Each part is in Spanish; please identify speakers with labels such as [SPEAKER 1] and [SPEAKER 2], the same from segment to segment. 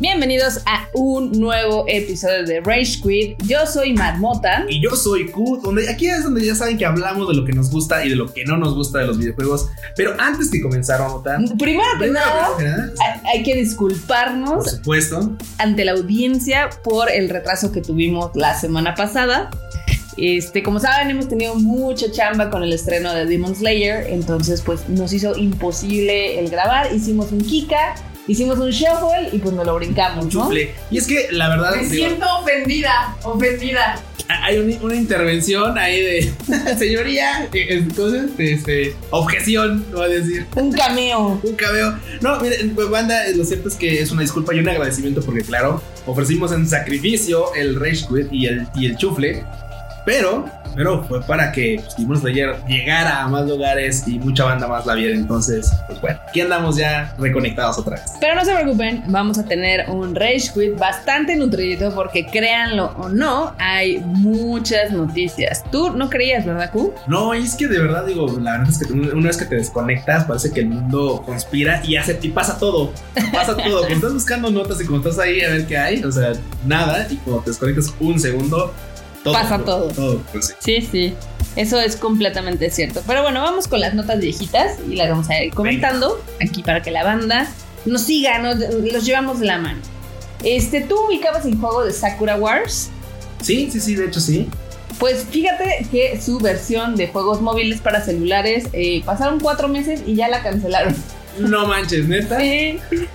[SPEAKER 1] Bienvenidos a un nuevo episodio de Rage Quit. Yo soy Marmota.
[SPEAKER 2] Y yo soy Q, donde aquí es donde ya saben que hablamos de lo que nos gusta y de lo que no nos gusta de los videojuegos. Pero antes de comenzar, Marmota.
[SPEAKER 1] Primero que nada,
[SPEAKER 2] primero que nada,
[SPEAKER 1] hay, que
[SPEAKER 2] por
[SPEAKER 1] disculparnos
[SPEAKER 2] supuesto.
[SPEAKER 1] ante la audiencia por el retraso que tuvimos la semana pasada. Este, como saben, hemos tenido mucha chamba con el estreno de Demon Slayer, entonces pues nos hizo imposible el grabar. Hicimos un Kika, hicimos un shuffle y pues nos lo brincamos, ¿no?
[SPEAKER 2] Chufle. Y es que la verdad.
[SPEAKER 1] Me
[SPEAKER 2] digo,
[SPEAKER 1] siento ofendida, ofendida.
[SPEAKER 2] hay un- una intervención ahí de. Señoría, eh, eh, ¿cómo se llama? Este, objeción, voy a decir.
[SPEAKER 1] Un cameo.
[SPEAKER 2] Un cabeo. No, miren, pues, banda, lo cierto es que es una disculpa y un agradecimiento porque, claro, ofrecimos en sacrificio el Rage Quit y el, y el chufle. Pero, pero fue para que pues, Demon Slayer llegara a más lugares y mucha banda más la viera. Entonces, pues bueno, aquí andamos ya reconectados otra vez.
[SPEAKER 1] Pero no se preocupen, vamos a tener un Rage Quit bastante nutrido porque créanlo o no, hay muchas noticias. Tú no creías, ¿verdad, Q?
[SPEAKER 2] No, y es que de verdad digo, la verdad es que una una vez que te desconectas, parece que el mundo conspira y hace y pasa todo. Pasa todo. Cuando estás buscando notas y cuando estás ahí a ver qué hay, o sea, nada. Y cuando te desconectas un segundo, todo.
[SPEAKER 1] Pasa todo.
[SPEAKER 2] Todo, pues sí.
[SPEAKER 1] Sí, sí. Eso es completamente cierto. Pero bueno, vamos con las notas viejitas y las vamos a ir comentando aquí para que la banda nos siga, nos, los llevamos de la mano. Este, ¿tú ubicabas el juego de Sakura Wars?
[SPEAKER 2] Sí, sí, sí, de hecho sí.
[SPEAKER 1] Pues fíjate que su versión de juegos móviles para celulares eh, pasaron cuatro meses y ya la cancelaron.
[SPEAKER 2] No manches, neta.
[SPEAKER 1] Sí.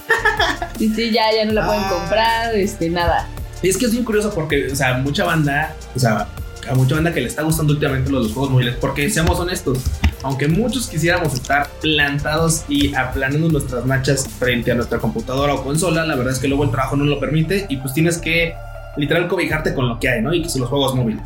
[SPEAKER 1] Sí, sí, ya, ya no la pueden
[SPEAKER 2] Ah.
[SPEAKER 1] comprar, este, nada.
[SPEAKER 2] Es que es bien curioso porque, o sea, mucha banda, o sea, a mucha banda que le está gustando últimamente los, los juegos móviles, porque seamos honestos, aunque muchos quisiéramos estar plantados y aplanando nuestras nachas frente a nuestra computadora o consola, la verdad es que luego el trabajo no lo permite y pues tienes que literal cobijarte con lo que hay, ¿no? Y que son los juegos móviles.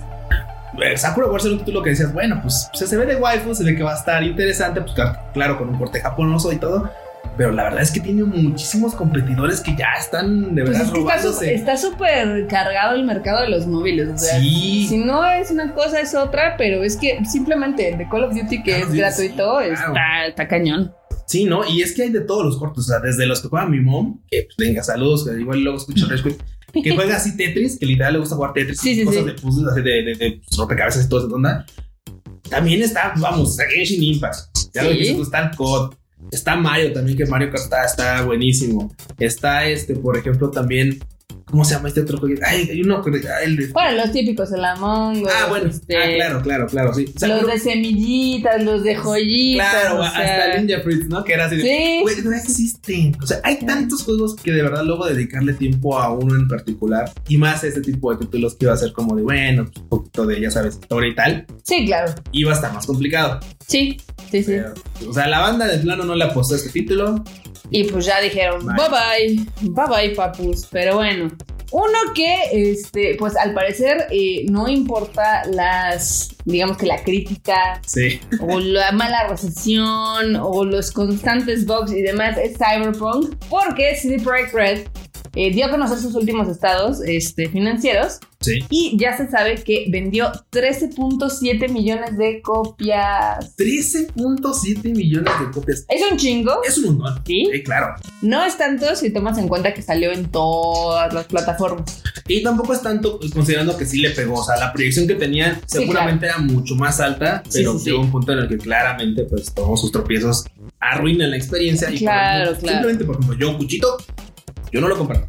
[SPEAKER 2] Sakura Wars era un título que decías, bueno, pues se, ve de waifu, se ve que va a estar interesante, pues claro, claro, con un porte japonoso y todo. Pero la verdad es que tiene muchísimos competidores que ya están de
[SPEAKER 1] Pues
[SPEAKER 2] verdad
[SPEAKER 1] es que está está súper cargado el mercado de los móviles. O sea,
[SPEAKER 2] Sí.
[SPEAKER 1] si no es una cosa, es otra, pero es que simplemente el de Call of Duty, que
[SPEAKER 2] Call
[SPEAKER 1] es
[SPEAKER 2] Duty,
[SPEAKER 1] gratuito,
[SPEAKER 2] sí,
[SPEAKER 1] está,
[SPEAKER 2] claro.
[SPEAKER 1] está cañón.
[SPEAKER 2] Sí, ¿no? Y es que hay de todos los cortos, o sea, desde los que juega mi mom, que pues venga, saludos, que igual luego escucho que juega así Tetris, que literal le gusta jugar Tetris,
[SPEAKER 1] Sí, sí,
[SPEAKER 2] cosas
[SPEAKER 1] sí.
[SPEAKER 2] de puzzles, así de, de, de rompecabezas y todo esa onda. También está, vamos, Genshin Impact, ya lo
[SPEAKER 1] Sí.
[SPEAKER 2] dijiste, tú, está el COD, está Mario también, que Mario Kart está, está buenísimo. Está este, por ejemplo, también, ¿cómo se llama este otro juego? Ay, hay uno, que- ah, el.
[SPEAKER 1] Bueno, los típicos, el Among Us,
[SPEAKER 2] Ah, bueno,
[SPEAKER 1] este,
[SPEAKER 2] ah, claro, claro, claro, sí. O sea,
[SPEAKER 1] los
[SPEAKER 2] pero-
[SPEAKER 1] de semillitas, los de joyitas.
[SPEAKER 2] Claro,
[SPEAKER 1] o
[SPEAKER 2] hasta
[SPEAKER 1] sea,
[SPEAKER 2] Ninja Fruits, ¿no? Que era así de,
[SPEAKER 1] Sí.
[SPEAKER 2] Güey, no existen. O sea, hay tantos juegos que de verdad luego dedicarle tiempo a uno en particular y más este tipo de títulos que iba a ser como de, bueno, pues, un poquito de, ya sabes, historia y tal,
[SPEAKER 1] Sí, claro.
[SPEAKER 2] iba a estar más complicado.
[SPEAKER 1] Sí, sí, sí.
[SPEAKER 2] Pero, o sea, la banda de plano no le apostó a este título.
[SPEAKER 1] Y pues ya dijeron,
[SPEAKER 2] Bye.
[SPEAKER 1] bye bye, bye bye, papus. Pero bueno, uno que, este, pues al parecer eh, no importa las, digamos que la crítica
[SPEAKER 2] Sí.
[SPEAKER 1] o la mala recepción o los constantes bugs y demás es Cyberpunk, porque CD Projekt Red eh, dio a conocer sus últimos estados este, financieros
[SPEAKER 2] Sí.
[SPEAKER 1] y ya se sabe que vendió 13.7 millones de copias.
[SPEAKER 2] 13.7 millones de copias.
[SPEAKER 1] Es un chingo.
[SPEAKER 2] Es un montón.
[SPEAKER 1] ¿Sí?
[SPEAKER 2] Sí, claro.
[SPEAKER 1] No es tanto si tomas en cuenta que salió en todas las plataformas.
[SPEAKER 2] Y tampoco es tanto considerando que sí le pegó. O sea, la proyección que tenían
[SPEAKER 1] Sí,
[SPEAKER 2] seguramente era mucho más alta,
[SPEAKER 1] Sí,
[SPEAKER 2] pero
[SPEAKER 1] sí, sí.
[SPEAKER 2] llegó un punto en el que claramente, pues, todos sus tropiezos arruinan la experiencia. Y por
[SPEAKER 1] Claro,
[SPEAKER 2] ejemplo,
[SPEAKER 1] claro.
[SPEAKER 2] Simplemente, por ejemplo, yo, Cuchito, yo no lo compré.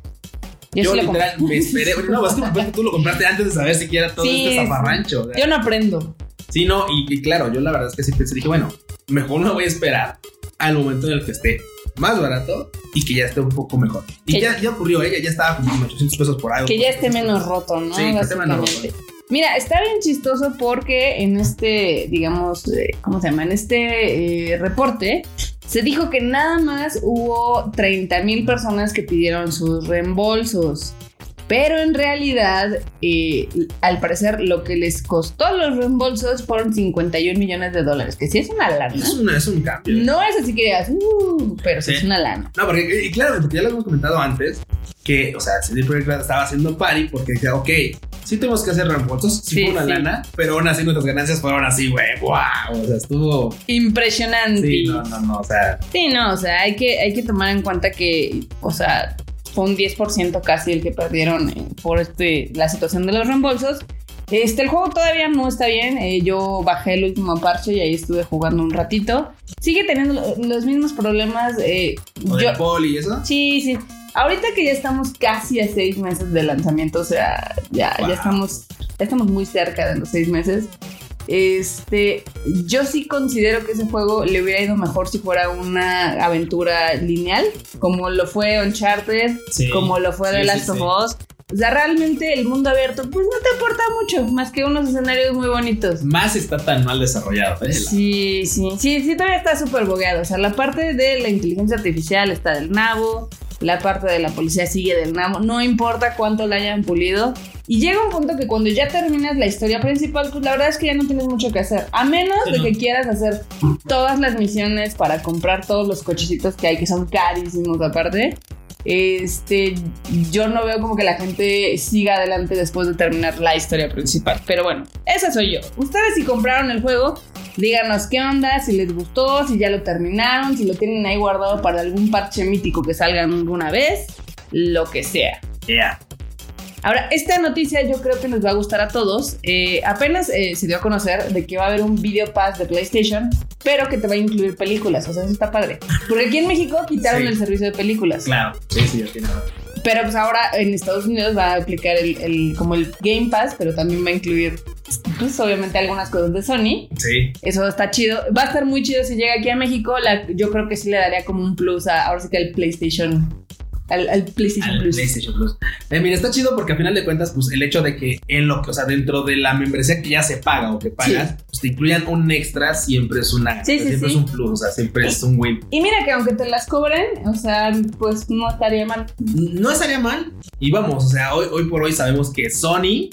[SPEAKER 1] Yo,
[SPEAKER 2] Yo,
[SPEAKER 1] sí lo
[SPEAKER 2] literal
[SPEAKER 1] compré.
[SPEAKER 2] me esperé. No, es que tú lo compraste antes de saber siquiera todo
[SPEAKER 1] Sí,
[SPEAKER 2] este zafarrancho. o sea.
[SPEAKER 1] Yo no aprendo.
[SPEAKER 2] Sí, no, y, y claro, yo la verdad es que sí pensé, dije, bueno, mejor me voy a esperar al momento en el que esté más barato y que ya esté un poco mejor. Y
[SPEAKER 1] Que-
[SPEAKER 2] ya, ya ocurrió, ella ya estaba como en 800 pesos por algo.
[SPEAKER 1] Que ya esté menos roto, ¿no?
[SPEAKER 2] Sí, que esté menos
[SPEAKER 1] Básicamente. Mira, está bien chistoso porque en este, digamos, eh, ¿cómo se llama? En este eh, reporte se dijo que nada más hubo 30 mil personas que pidieron sus reembolsos. Pero en realidad, eh, al parecer, lo que les costó los reembolsos fueron 51 millones de dólares, que sí es una lana.
[SPEAKER 2] Es, una, es un cambio.
[SPEAKER 1] No es así que digas, "Uh", pero sí
[SPEAKER 2] Sí.
[SPEAKER 1] es una lana.
[SPEAKER 2] No, porque, y claro, porque ya lo hemos comentado antes, que, o sea, CD Projekt estaba haciendo party porque decía, ok, sí tenemos que hacer reembolsos, sí,
[SPEAKER 1] Sí,
[SPEAKER 2] fue una
[SPEAKER 1] sí.
[SPEAKER 2] lana, pero aún así nuestras ganancias fueron así, güey, wow, o sea, estuvo...
[SPEAKER 1] Impresionante.
[SPEAKER 2] Sí, no, no, no, o sea,
[SPEAKER 1] Sí, no, o sea, hay que, hay que tomar en cuenta que, o sea, fue un 10% casi el que perdieron eh, por este, la situación de los reembolsos. Este, el juego todavía no está bien. eh, yo bajé el último parche y ahí estuve jugando un ratito. Sigue teniendo lo- los mismos problemas. eh, yo,
[SPEAKER 2] poli y eso.
[SPEAKER 1] sí, sí. Ahorita que ya estamos casi a seis meses de lanzamiento, o sea, ya,
[SPEAKER 2] Wow.
[SPEAKER 1] ya estamos, ya estamos muy cerca de los seis meses. Este, yo sí considero que ese juego le hubiera ido mejor si fuera una aventura lineal, como lo fue Uncharted,
[SPEAKER 2] Sí.
[SPEAKER 1] como lo fue The
[SPEAKER 2] sí,
[SPEAKER 1] Last of. Us. O sea, realmente el mundo abierto, pues no te aporta mucho, más que unos escenarios muy bonitos.
[SPEAKER 2] Más está tan mal desarrollado. ¿eh?
[SPEAKER 1] Sí, sí, sí, sí, todavía está súper bogueado. O sea, la parte de la inteligencia artificial está del nabo, la parte de la policía sigue del nabo, no importa cuánto la hayan pulido. Y llega un punto que cuando ya terminas la historia principal, pues la verdad es que ya no tienes mucho que hacer. A menos
[SPEAKER 2] Sí,
[SPEAKER 1] de
[SPEAKER 2] no.
[SPEAKER 1] que quieras hacer todas las misiones para comprar todos los cochecitos que hay, que son carísimos aparte. Este, yo no veo como que la gente siga adelante después de terminar la historia principal. Pero bueno, esa soy yo. Ustedes si compraron el juego, díganos qué onda, si les gustó, si ya lo terminaron, si lo tienen ahí guardado para algún parche mítico que salga alguna vez, lo que sea.
[SPEAKER 2] Yeah.
[SPEAKER 1] Ahora, esta noticia yo creo que nos va a gustar a todos. Eh, apenas eh, se dio a conocer de que va a haber un video pass de PlayStation, pero que te va a incluir películas. O sea, eso está padre. Porque aquí en México quitaron
[SPEAKER 2] Sí.
[SPEAKER 1] el servicio de películas.
[SPEAKER 2] Claro. Sí, sí, ya tiene razón.
[SPEAKER 1] Pero pues ahora en Estados Unidos va a aplicar el, el- como el Game Pass, pero también va a incluir, pues obviamente algunas cosas de Sony.
[SPEAKER 2] Sí.
[SPEAKER 1] Eso está chido. Va a estar muy chido si llega aquí a México. La- yo creo que sí le daría como un plus a, ahora sí que al PlayStation. Al, al PlayStation
[SPEAKER 2] Al
[SPEAKER 1] Plus.
[SPEAKER 2] PlayStation Plus. Eh, mira, está chido porque al final de cuentas, pues el hecho de que en lo que, o sea, dentro de la membresía que ya se paga o que pagas, pues te incluyan un extra, siempre es una,
[SPEAKER 1] Sí, sí,
[SPEAKER 2] siempre es un plus, o sea, siempre es un win.
[SPEAKER 1] Y mira que aunque te las cobren, o sea, pues no estaría mal.
[SPEAKER 2] No estaría mal. Y vamos, o sea, hoy, hoy por hoy sabemos que Sony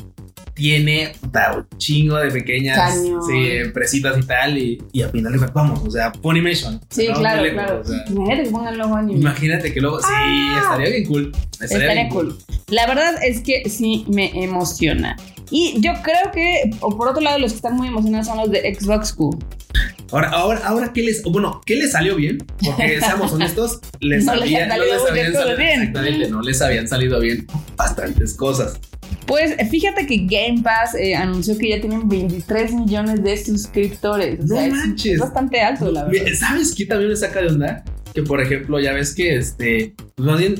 [SPEAKER 2] tiene puta, un chingo de pequeñas sí, empresitas y tal. Y, y al final cuentas, vamos, o sea, Funimation.
[SPEAKER 1] Sí, claro,
[SPEAKER 2] lejos,
[SPEAKER 1] claro.
[SPEAKER 2] o sea,
[SPEAKER 1] Imagínate que pongan logo anime.
[SPEAKER 2] imagínate que luego, sí,
[SPEAKER 1] Ah.
[SPEAKER 2] estaría bien cool.
[SPEAKER 1] Estaría
[SPEAKER 2] bien
[SPEAKER 1] cool. La verdad es que sí me emociona. Y yo creo que, o por otro lado, los que están muy emocionados son los de Xbox Q.
[SPEAKER 2] Ahora, ahora, ahora, ¿qué les, bueno, qué les salió bien? Porque seamos honestos, les
[SPEAKER 1] No les
[SPEAKER 2] había-
[SPEAKER 1] han salido bien.
[SPEAKER 2] Exactamente, no les habían salido bien bastantes cosas.
[SPEAKER 1] Pues fíjate que Game Pass eh, anunció que ya tienen 23 millones de suscriptores. O sea,
[SPEAKER 2] No
[SPEAKER 1] es-
[SPEAKER 2] manches.
[SPEAKER 1] Es bastante alto, la verdad.
[SPEAKER 2] ¿Sabes qué también me saca de onda? Que por ejemplo, ya ves que este, pues más bien,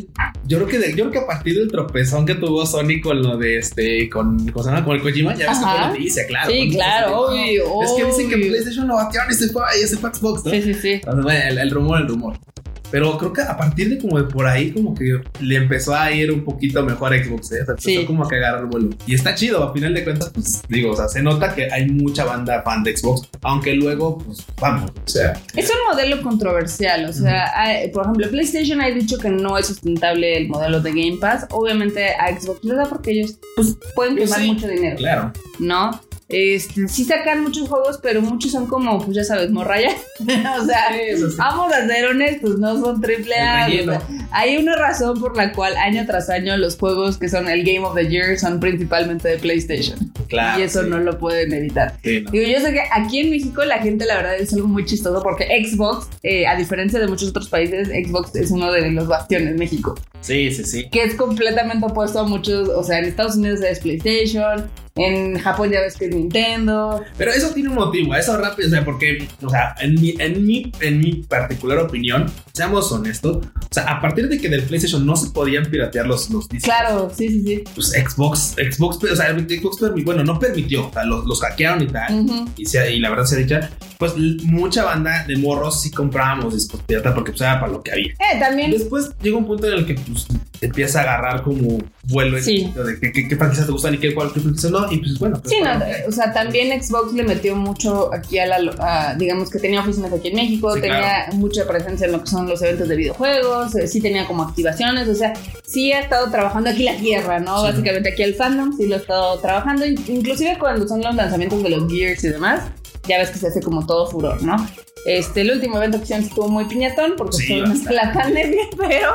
[SPEAKER 2] yo creo que de- yo creo que a partir del tropezón que tuvo Sony con lo de este, con, ¿cómo se llama? Con el Kojima, ya ves que
[SPEAKER 1] Ajá.
[SPEAKER 2] fue noticia, claro.
[SPEAKER 1] Sí,
[SPEAKER 2] Cuando
[SPEAKER 1] claro, obvio,
[SPEAKER 2] "No, Es que dicen que
[SPEAKER 1] obvio".
[SPEAKER 2] PlayStation lo batearon y se fue, y se fue Xbox, ¿no?
[SPEAKER 1] Sí, sí, sí.
[SPEAKER 2] Entonces, bueno, el, el rumor, el rumor. Pero creo que a partir de como de por ahí, como que le empezó a ir un poquito mejor a Xbox, ¿eh? O sea, empezó
[SPEAKER 1] Sí.
[SPEAKER 2] como a que agarrar vuelo. Y está chido, a final de cuentas, pues digo, o sea, se nota que hay mucha banda fan de Xbox, aunque luego, pues vamos, o sea.
[SPEAKER 1] Es un modelo controversial, o sea, hay- por ejemplo, PlayStation ha dicho que no es sustentable el modelo de Game Pass. Obviamente a Xbox le da porque ellos pues, pueden
[SPEAKER 2] Pues
[SPEAKER 1] quemar
[SPEAKER 2] sí,
[SPEAKER 1] mucho dinero,
[SPEAKER 2] Claro.
[SPEAKER 1] ¿no? Este, sí sacan muchos juegos, pero muchos son como, pues ya sabes, morraya. o sea,
[SPEAKER 2] sí.
[SPEAKER 1] vamos a ser honestos, no son triple A. O sea, hay una razón por la cual año tras año los juegos que son el Game of the Year son principalmente de PlayStation.
[SPEAKER 2] Claro.
[SPEAKER 1] y eso
[SPEAKER 2] sí.
[SPEAKER 1] no lo pueden evitar.
[SPEAKER 2] No.
[SPEAKER 1] Digo, yo sé que aquí en México la gente, la verdad, es algo muy chistoso porque Xbox, eh, a diferencia de muchos otros países, Xbox es uno de los bastiones en México,
[SPEAKER 2] sí, sí, sí.
[SPEAKER 1] que es completamente opuesto a muchos, o sea, en Estados Unidos es PlayStation, en Japón ya ves que es Nintendo.
[SPEAKER 2] Pero eso tiene un motivo, eso rápido, o sea, porque, o sea, en mi, en mi, en mi particular opinión, seamos honestos, o sea, a partir de que del PlayStation no se podían piratear los, los discos,
[SPEAKER 1] Claro, sí, sí, sí.
[SPEAKER 2] pues Xbox, Xbox, o sea, Xbox, bueno, no permitió, o sea, los, los hackearon y tal,
[SPEAKER 1] Ujú.
[SPEAKER 2] y, se- y la verdad se ha dicho, pues mucha banda de morros sí comprábamos discos pirata porque pues era para lo que había.
[SPEAKER 1] Eh, también.
[SPEAKER 2] Después llega un punto en el que pues empieza a agarrar como vuelo
[SPEAKER 1] Sí.
[SPEAKER 2] el de qué, qué, qué franquicias te gustan y qué cuál qué franquicias no, y pues bueno. pues,
[SPEAKER 1] Sí, no, o sea, también Xbox le metió mucho aquí a la, a, digamos que tenía oficinas aquí en México,
[SPEAKER 2] Sí,
[SPEAKER 1] tenía mucha presencia en lo que son los eventos de videojuegos, eh, sí tenía como activaciones, o sea, sí ha estado trabajando aquí la tierra, ¿no?
[SPEAKER 2] Sí.
[SPEAKER 1] Básicamente aquí el fandom sí lo ha estado trabajando, in- inclusive cuando son los lanzamientos de los Gears y demás, ya ves que se hace como todo furor, ¿no? Este, el último evento que hicieron estuvo muy piñatón porque
[SPEAKER 2] Sí,
[SPEAKER 1] fue una- la pandemia, pero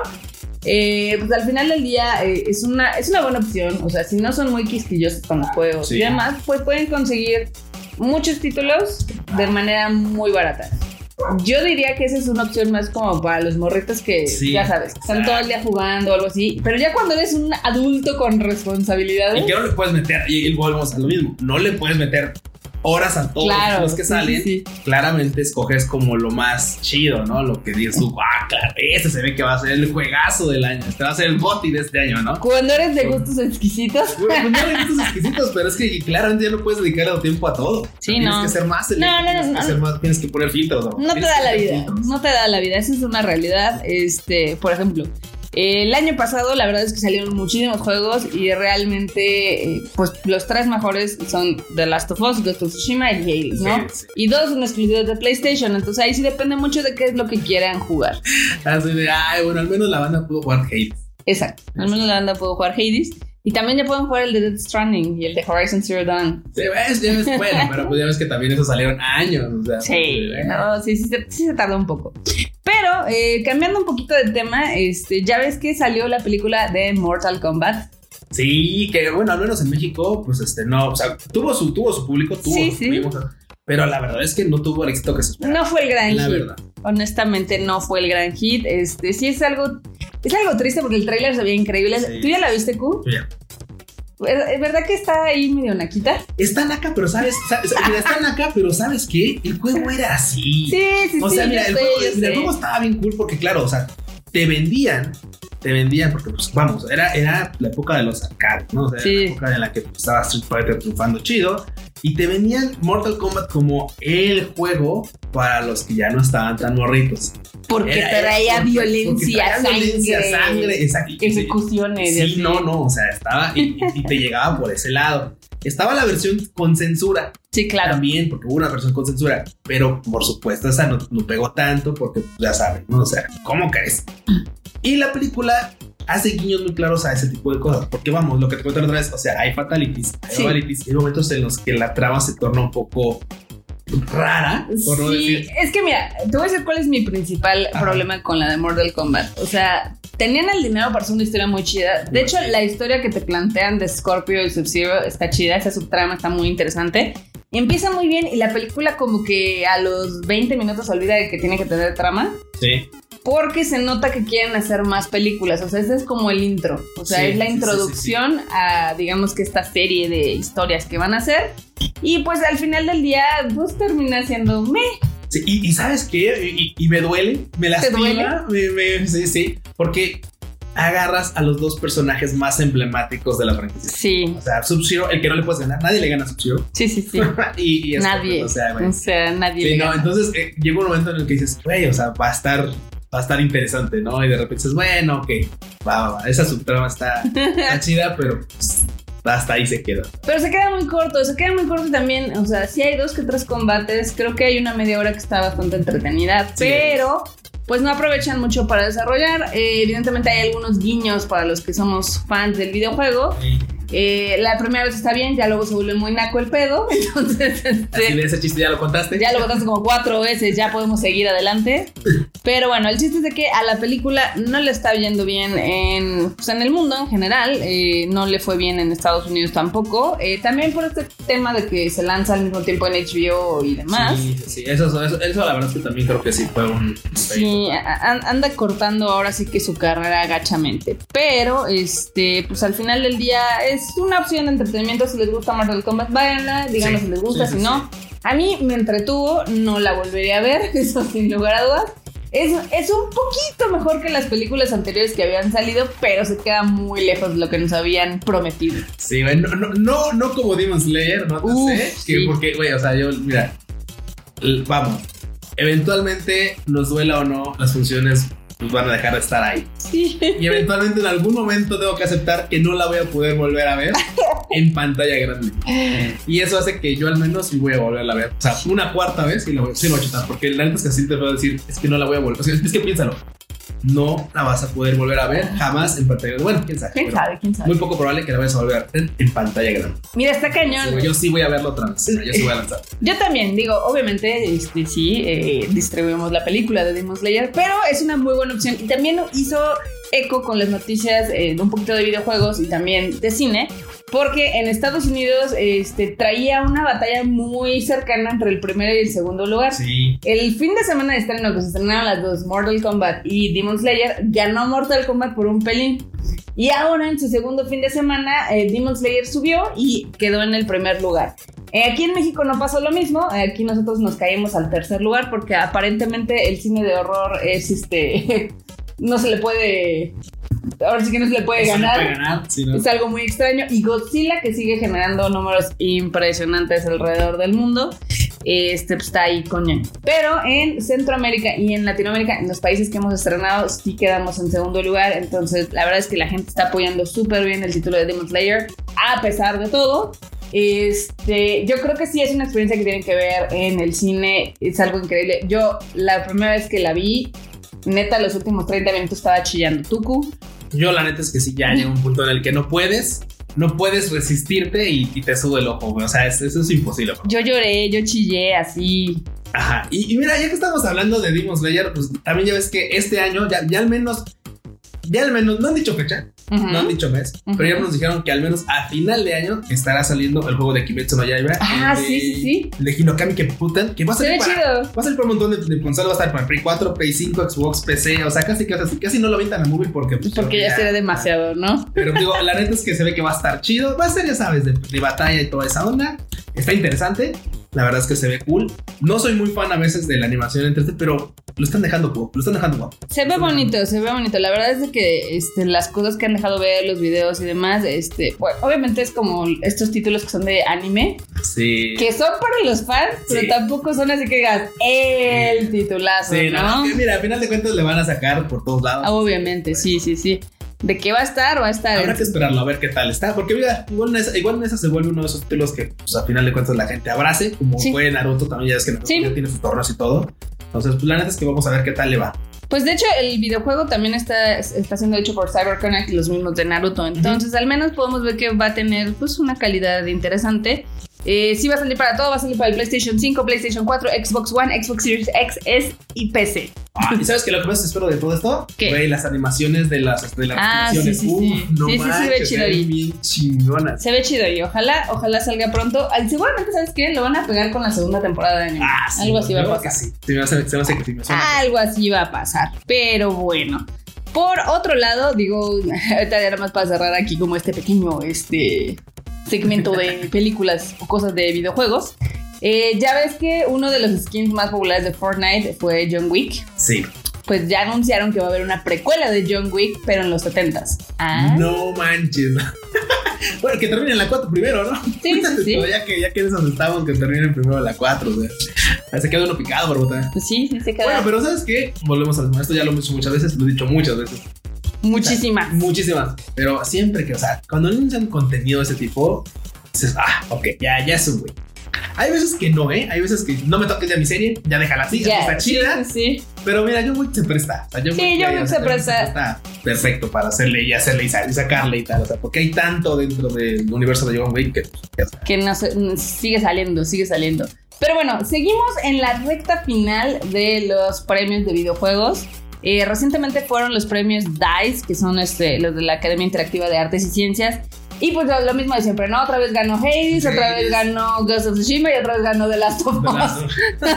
[SPEAKER 1] eh, pues al final del día eh, es, una, es una buena opción. O sea, si no son muy quisquillosos con los juegos
[SPEAKER 2] Sí.
[SPEAKER 1] y demás, pues pueden conseguir muchos títulos de manera muy barata. yo diría que esa es una opción más como para los morritos que,
[SPEAKER 2] Sí,
[SPEAKER 1] ya sabes, están todo el día jugando o algo así. Pero ya cuando eres un adulto con responsabilidades.
[SPEAKER 2] Y que no le puedes meter, y, y volvemos a lo mismo, no le puedes meter horas a todos
[SPEAKER 1] Claro,
[SPEAKER 2] los que salen.
[SPEAKER 1] sí,
[SPEAKER 2] Claramente escoges como lo más chido, ¿no? Lo que dices tú, ah, claro, ese se ve que va a ser el juegazo del año, este va a ser el boti de este año, ¿no?
[SPEAKER 1] Cuando eres de gustos exquisitos.
[SPEAKER 2] Bueno, pues no hay gustos exquisitos, pero es que claramente ya no puedes dedicarle tiempo a todo.
[SPEAKER 1] Sí,
[SPEAKER 2] tienes
[SPEAKER 1] no.
[SPEAKER 2] que ser más
[SPEAKER 1] No, no, no,
[SPEAKER 2] tienes,
[SPEAKER 1] no,
[SPEAKER 2] que ser más, tienes que poner filtros.
[SPEAKER 1] No te da la vida,
[SPEAKER 2] filtros.
[SPEAKER 1] no te da la vida, esa es una realidad. Este, por ejemplo, el año pasado la verdad es que salieron muchísimos juegos y realmente, eh, pues los tres mejores son The Last of Us, Ghost of Tsushima y Hades, ¿no?
[SPEAKER 2] Sí, sí.
[SPEAKER 1] Y dos son exclusivos de PlayStation, entonces ahí sí depende mucho de qué es lo que quieran jugar.
[SPEAKER 2] Así de, ay, bueno, al menos la banda pudo jugar Hate.
[SPEAKER 1] Exacto, al menos la banda pudo jugar Hades. Y también ya pueden jugar el de Death Stranding y el de Horizon Zero Dawn.
[SPEAKER 2] Sí, ves, ya ves, bueno, pero pues ya ves que también esos salieron años. O sea,
[SPEAKER 1] Sí,
[SPEAKER 2] pues,
[SPEAKER 1] no, sí, sí, se- sí se tardó un poco. Pero eh, cambiando un poquito de tema, este, ya ves que salió la película de Mortal Kombat.
[SPEAKER 2] Sí, que bueno, al menos en México, pues este, no, o sea, tuvo su, tuvo su público, tuvo,
[SPEAKER 1] Sí, sí.
[SPEAKER 2] tuvimos- pero la verdad es que no tuvo el éxito que se esperaba.
[SPEAKER 1] No fue el gran
[SPEAKER 2] La
[SPEAKER 1] hit.
[SPEAKER 2] verdad.
[SPEAKER 1] Honestamente, no fue el gran hit. Este, sí es algo, es algo triste porque el tráiler se veía increíble.
[SPEAKER 2] Sí.
[SPEAKER 1] ¿Tú ya la viste, Q?
[SPEAKER 2] Ya.
[SPEAKER 1] ¿Es verdad que está ahí medio naquita?
[SPEAKER 2] Está naca, pero sabes, sabes mira, está naca, pero ¿sabes qué? El juego era así.
[SPEAKER 1] Sí, sí,
[SPEAKER 2] O
[SPEAKER 1] sí.
[SPEAKER 2] sea,
[SPEAKER 1] yo
[SPEAKER 2] mira, el,
[SPEAKER 1] sé,
[SPEAKER 2] juego, mira, el juego estaba bien cool porque, claro, o sea, te vendían, te vendían, porque, pues, vamos, era, era la época de los arcades, ¿no? O sea, era
[SPEAKER 1] Sí.
[SPEAKER 2] la época en la que pues, estaba Street Fighter triunfando chido y te vendían Mortal Kombat como el juego para los que ya no estaban tan morritos.
[SPEAKER 1] Porque
[SPEAKER 2] Era-
[SPEAKER 1] traía violencia,
[SPEAKER 2] porque traía
[SPEAKER 1] sangre,
[SPEAKER 2] violencia, sangre, exacto.
[SPEAKER 1] ejecuciones.
[SPEAKER 2] Sí,
[SPEAKER 1] así.
[SPEAKER 2] no, no, o sea, estaba y, y te llegaba por ese lado. Estaba la versión con censura
[SPEAKER 1] Sí, claro.
[SPEAKER 2] también, porque hubo una versión con censura, pero por supuesto esa no, no pegó tanto porque ya saben, ¿no? O sea, ¿cómo crees? Y la película hace guiños muy claros a ese tipo de cosas, porque vamos, lo que te cuento otra vez, o sea, hay fatalities, hay
[SPEAKER 1] Sí.
[SPEAKER 2] fatalities, hay momentos en los que la trama se torna un poco rara, por no decir.
[SPEAKER 1] es que mira, te voy a decir cuál es mi principal
[SPEAKER 2] Ajá.
[SPEAKER 1] problema con la de Mortal Kombat. O sea, tenían el dinero para hacer una historia muy chida. De hecho, la historia que te plantean de Scorpio y Sub-Zero está chida, esa subtrama está muy interesante. Empieza muy bien y la película como que a los 20 minutos olvida de que tiene que tener trama.
[SPEAKER 2] Sí,
[SPEAKER 1] Porque se nota que quieren hacer más películas. O sea, ese es como el intro. O sea,
[SPEAKER 2] Sí,
[SPEAKER 1] es la
[SPEAKER 2] sí, sí,
[SPEAKER 1] introducción a, digamos que esta serie de historias que van a hacer. Y pues al final del día, pues termina siendo.
[SPEAKER 2] Sí, y, y ¿sabes qué? Y, y me duele, me lastima, me- me- sí, sí, porque agarras a los dos personajes más emblemáticos de la franquicia.
[SPEAKER 1] Sí,
[SPEAKER 2] O sea, Sub-Zero, el que no le puedes ganar, nadie le gana a Sub-Zero.
[SPEAKER 1] sí, sí, sí.
[SPEAKER 2] y, y
[SPEAKER 1] nadie.
[SPEAKER 2] O sea, güey.
[SPEAKER 1] O sea, nadie.
[SPEAKER 2] Sí,
[SPEAKER 1] le
[SPEAKER 2] no,
[SPEAKER 1] gana.
[SPEAKER 2] entonces eh, llega un momento en el que dices, güey, o sea, va a estar, va a estar interesante, ¿no? Y de repente dices, bueno, ok, va, va, va, esa subtrama está, está chida, pero pues, hasta ahí se queda.
[SPEAKER 1] Pero se queda muy corto, se queda muy corto y también, o sea, sí hay dos que tres combates, creo que hay una media hora que está bastante entretenida,
[SPEAKER 2] Sí.
[SPEAKER 1] pero pues no aprovechan mucho para desarrollar. Eh, evidentemente hay algunos guiños para los que somos fans del videojuego. Eh, la primera vez está bien, ya luego se vuelve muy naco el pedo, entonces
[SPEAKER 2] Así
[SPEAKER 1] este,
[SPEAKER 2] de ese chiste ya lo contaste.
[SPEAKER 1] ya lo botaste como cuatro veces, ya podemos seguir adelante. Pero bueno, el chiste es de que a la película no le está yendo bien en, pues, en el mundo en general, eh, no le fue bien en Estados Unidos tampoco. Eh, también por este tema de que se lanza al mismo tiempo en HBO y demás.
[SPEAKER 2] Sí, sí, eso, eso, eso la verdad es que también creo que sí fue un...
[SPEAKER 1] Sí, anda cortando ahora sí que su carrera agachamente. Pero, este, pues al final del día es una opción de entretenimiento. Si les gusta Mortal Kombat, váyanla, díganos
[SPEAKER 2] Sí,
[SPEAKER 1] si les gusta,
[SPEAKER 2] sí,
[SPEAKER 1] si no. A mí me entretuvo, no la volvería a ver, eso sin lugar a dudas. Es, es un poquito mejor que las películas anteriores que habían salido, pero se queda muy lejos de lo que nos habían prometido.
[SPEAKER 2] Sí, güey, no, no, no, no como Demon Slayer, no
[SPEAKER 1] Uf,
[SPEAKER 2] sé. Que
[SPEAKER 1] sí.
[SPEAKER 2] porque, güey, o sea, yo, mira, vamos, eventualmente, nos duela o no, las funciones pues, van a dejar de estar ahí.
[SPEAKER 1] Sí.
[SPEAKER 2] Y eventualmente en algún momento tengo que aceptar que no la voy a poder volver a ver en pantalla grande. Y eso hace que yo al menos sí voy a volverla a ver. O sea, una cuarta vez y la voy, sí la voy a chutar. Porque la neta es que así te puedo decir, es que no la voy a volver. O sea, es que piénsalo. No la vas a poder volver a ver jamás en pantalla grande. Bueno, quién sabe.
[SPEAKER 1] ¿Quién sabe? ¿Quién sabe?
[SPEAKER 2] Muy poco probable que la vayas a volver a ver en, pantalla grande.
[SPEAKER 1] Mira, está
[SPEAKER 2] Sí,
[SPEAKER 1] cañón.
[SPEAKER 2] güey, yo sí voy a verlo otra vez. Yo sí voy a lanzar.
[SPEAKER 1] Yo también, digo, obviamente, este, sí, eh, distribuimos la película de Demon Slayer, pero es una muy buena opción. Y también hizo eco con las noticias eh, de un poquito de videojuegos y también de cine, porque en Estados Unidos este, traía una batalla muy cercana entre el primero y el segundo lugar.
[SPEAKER 2] Sí.
[SPEAKER 1] El fin de semana de estreno que se estrenaron las dos, Mortal Kombat y Demon Slayer, ganó Mortal Kombat por un pelín. Y ahora en su segundo fin de semana, eh, Demon Slayer subió y quedó en el primer lugar. Eh, aquí en México no pasó lo mismo, eh, aquí nosotros nos caímos al tercer lugar porque aparentemente el cine de horror es este... no se le puede... Ahora sí que no se le puede
[SPEAKER 2] Eso no
[SPEAKER 1] ganar.
[SPEAKER 2] puede ganar, sí, ¿no?
[SPEAKER 1] Es algo muy extraño. Y Godzilla, que sigue generando números impresionantes alrededor del mundo, este pues, está ahí coño. Pero en Centroamérica y en Latinoamérica, en los países que hemos estrenado, sí quedamos en segundo lugar. Entonces, la verdad es que la gente está apoyando súper bien el título de Demon Slayer, a pesar de todo. Este, yo creo que sí es una experiencia que tienen que ver en el cine, es algo increíble. Yo la primera vez que la vi, neta, los últimos 30 minutos estaba chillando. Tuku,
[SPEAKER 2] Yo la neta es que sí, ya llega un punto en el que no puedes, no puede resistirte y, y te sube el ojo, güey. O sea, es- eso es imposible. bro.
[SPEAKER 1] Yo lloré, yo chillé así.
[SPEAKER 2] Ajá. Y, y mira, ya que estamos hablando de Demon Slayer, pues también ya ves que este año, ya, ya al menos, ya al menos, no han dicho fecha,
[SPEAKER 1] Ujú.
[SPEAKER 2] no han dicho mes,
[SPEAKER 1] Ujú.
[SPEAKER 2] pero ya nos dijeron que al menos a final de año estará saliendo el juego de Kimetsu no Yaiba.
[SPEAKER 1] Ah,
[SPEAKER 2] de-
[SPEAKER 1] sí, sí, sí.
[SPEAKER 2] el De Hinokami que putan, que va a salir para,
[SPEAKER 1] chido.
[SPEAKER 2] Va a salir para un montón de, de consolas, va a estar para Play 4, Play 5, Xbox, PC, o sea, casi, casi, casi no lo avientan a móvil porque... pues,
[SPEAKER 1] Porque ya sería demasiado, ¿no?
[SPEAKER 2] Pero digo, la neta es que se ve que va a estar chido. Va a ser, ya sabes, de, de batalla y toda esa onda. Está interesante. La verdad es que se ve cool. No soy muy fan a veces de la animación en 3D, pero lo están dejando. Lo están dejando guapo.
[SPEAKER 1] Se ve bonito, se ve bonito. La verdad es de que este, las cosas que han dejado ver, los videos y demás, este, bueno, obviamente es como estos títulos que son de anime,
[SPEAKER 2] Sí.
[SPEAKER 1] que son para los fans, pero
[SPEAKER 2] Sí.
[SPEAKER 1] tampoco son así que digas el titulazo,
[SPEAKER 2] Sí,
[SPEAKER 1] ¿no?
[SPEAKER 2] no, que mira, al final de cuentas le van a sacar por todos lados.
[SPEAKER 1] Obviamente, sí, sí, sí. ¿De qué va a estar? Va a estar.
[SPEAKER 2] Habrá que esperarlo a ver qué tal está. Porque mira, igual en esa, igual en esa se vuelve uno de esos títulos que, pues, a final de cuentas, la gente abrace. Como
[SPEAKER 1] Sí.
[SPEAKER 2] fue Naruto también, ya es que Naruto
[SPEAKER 1] Sí.
[SPEAKER 2] ya tiene sus torneos y todo. Entonces, pues la neta es que vamos a ver qué tal le va.
[SPEAKER 1] Pues de hecho, el videojuego también está, está siendo hecho por CyberConnect, los mismos de Naruto. Entonces, al menos podemos ver que va a tener pues una calidad interesante. Eh, sí va a salir para todo, va a salir para el PlayStation 5, PlayStation 4, Xbox One, Xbox Series X, S y PC.
[SPEAKER 2] Ah, ¿Y sabes qué lo que más espero de todo esto?
[SPEAKER 1] ¿Qué?
[SPEAKER 2] Güey, las animaciones de las, de las
[SPEAKER 1] Ah,
[SPEAKER 2] animaciones.
[SPEAKER 1] sí, sí,
[SPEAKER 2] Uf,
[SPEAKER 1] sí.
[SPEAKER 2] no
[SPEAKER 1] Sí, sí, sí, se ve
[SPEAKER 2] manches,
[SPEAKER 1] chido ahí.
[SPEAKER 2] bien chingonas.
[SPEAKER 1] Se ve chido y ojalá, ojalá salga pronto. Ay, seguramente, ¿sabes qué? Lo van a pegar con la segunda temporada de anime.
[SPEAKER 2] Ah, sí,
[SPEAKER 1] Algo así va a pasar.
[SPEAKER 2] sí. Se me hace, se me hace que sí me suena.
[SPEAKER 1] Algo así va a pasar. Pero bueno. Por otro lado, digo, ahorita nada más para cerrar aquí como este pequeño este, segmento de películas o cosas de videojuegos. Eh, ya ves que uno de los skins más populares de Fortnite fue John Wick.
[SPEAKER 2] Sí.
[SPEAKER 1] Pues ya anunciaron que va a haber una precuela de John Wick, pero en los 70s. Ah,
[SPEAKER 2] No manches. bueno, que termine en la 4 primero, ¿no?
[SPEAKER 1] Sí, sí, sí.
[SPEAKER 2] Pero ya que, ya que eso estamos, que terminen primero la 4. O sea, ahí se queda uno picado, barbota.
[SPEAKER 1] pues sí, sí se queda
[SPEAKER 2] Bueno, pero ¿sabes qué? Volvemos al mismo. Esto ya lo hemos dicho muchas veces, lo he dicho muchas veces.
[SPEAKER 1] Muchísimas.
[SPEAKER 2] Muchísimas. Pero siempre que, o sea, cuando anuncian contenido de ese tipo, dices, ah, ok, ya, ya es un güey. Hay veces que no, ¿eh? Hay veces que no me toques ya mi serie, ya déjala así,
[SPEAKER 1] Ya,
[SPEAKER 2] está chida.
[SPEAKER 1] Sí, sí.
[SPEAKER 2] Pero mira, John Wick se presta. O sea, John
[SPEAKER 1] Sí,
[SPEAKER 2] Wick,
[SPEAKER 1] John Wick
[SPEAKER 2] o sea,
[SPEAKER 1] se presta.
[SPEAKER 2] Está perfecto para hacerle y hacerle y sa- y sacarle y tal. O sea, porque hay tanto dentro del universo de John Wick que pues, ya está.
[SPEAKER 1] que no sigue saliendo, sigue saliendo. Pero bueno, seguimos en la recta final de los premios de videojuegos. Eh, recientemente fueron los premios DICE, que son este, los de la Academia Interactiva de Artes y Ciencias. Y pues lo, lo mismo de siempre, ¿no? Otra vez ganó Hades, otra vez
[SPEAKER 2] Hades.
[SPEAKER 1] ganó Ghost of Tsushima y otra vez ganó The Last of
[SPEAKER 2] De
[SPEAKER 1] Us.
[SPEAKER 2] las-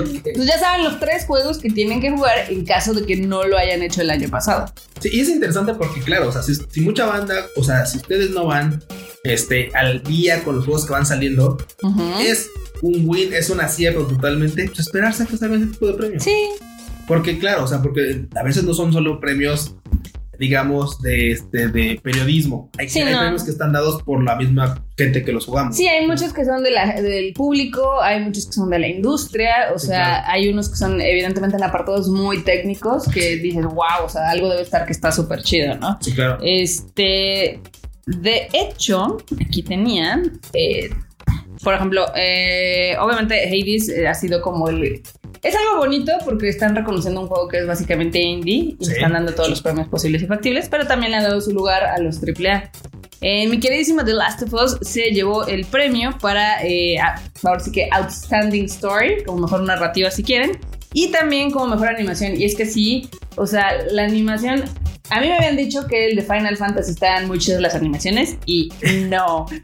[SPEAKER 2] Ok.
[SPEAKER 1] Pues ya saben los tres juegos que tienen que jugar en caso de que no lo hayan hecho el año pasado.
[SPEAKER 2] Sí, y es interesante porque, claro, o sea, si, si mucha banda, o sea, si ustedes no van este, al día con los juegos que van saliendo,
[SPEAKER 1] Ujú.
[SPEAKER 2] es un win, es un acierto totalmente, pues esperarse a que salgan ese tipo de premios.
[SPEAKER 1] Sí,
[SPEAKER 2] Porque, claro, o sea, porque a veces no son solo premios, digamos, de, este, de periodismo. Hay,
[SPEAKER 1] Sí,
[SPEAKER 2] hay
[SPEAKER 1] no.
[SPEAKER 2] premios que están dados por la misma gente que los jugamos.
[SPEAKER 1] Sí, hay muchos que son de la- del público, hay muchos que son de la industria, o
[SPEAKER 2] Sí,
[SPEAKER 1] sea,
[SPEAKER 2] claro.
[SPEAKER 1] hay unos que son evidentemente en apartados muy técnicos que dices, wow, o sea, algo debe estar que está súper chido, ¿no?
[SPEAKER 2] Sí, claro.
[SPEAKER 1] Este, de hecho, aquí tenían, eh, por ejemplo, eh, obviamente Hades eh, ha sido como el... Es algo bonito porque están reconociendo un juego que es básicamente indie y
[SPEAKER 2] Sí.
[SPEAKER 1] están dando todos los premios posibles y factibles, pero también le han dado su lugar a los AAA. Eh, mi queridísima The Last of Us se llevó el premio para, eh, a- ahora sí que Outstanding Story, como mejor narrativa si quieren, y también como mejor animación. Y es que sí, o sea, la animación A mí me habían dicho que el de Final Fantasy estaban muy chidas las animaciones y no.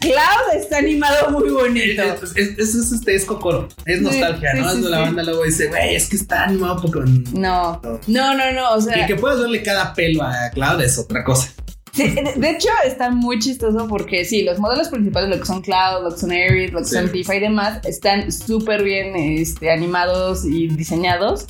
[SPEAKER 1] Cloud está animado muy bonito.
[SPEAKER 2] Es, es, es, es, este, es Kokoro. Es nostalgia,
[SPEAKER 1] Sí,
[SPEAKER 2] ¿no?
[SPEAKER 1] sí,
[SPEAKER 2] Es la banda luego dice, güey, es que está animado porque. No.
[SPEAKER 1] No, no, no. O sea,
[SPEAKER 2] que puedas verle cada pelo a Cloud es otra cosa.
[SPEAKER 1] Sí, de, hecho está muy chistoso porque sí, los modelos principales, lo que son Cloud, lo que son Aerith, lo que
[SPEAKER 2] Sí.
[SPEAKER 1] son Tifa y demás, están súper bien este, animados y diseñados.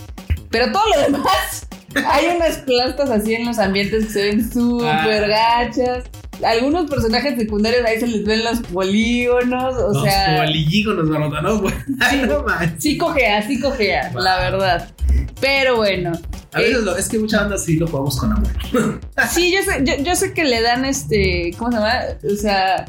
[SPEAKER 1] Pero todo lo demás, hay unas plastas así en los ambientes que se ven súper
[SPEAKER 2] Ah.
[SPEAKER 1] gachas. Algunos personajes secundarios ahí se les ven los polígonos, o
[SPEAKER 2] Los
[SPEAKER 1] sea.
[SPEAKER 2] polígonos, barota, ¿no? Ay, no.
[SPEAKER 1] Sí cojea, sí cojea, la verdad. Pero bueno.
[SPEAKER 2] A
[SPEAKER 1] eh,
[SPEAKER 2] veces lo, es que mucha banda sí lo jugamos con amor.
[SPEAKER 1] sí, yo sé, yo, yo sé que le dan este. ¿Cómo se llama? O sea.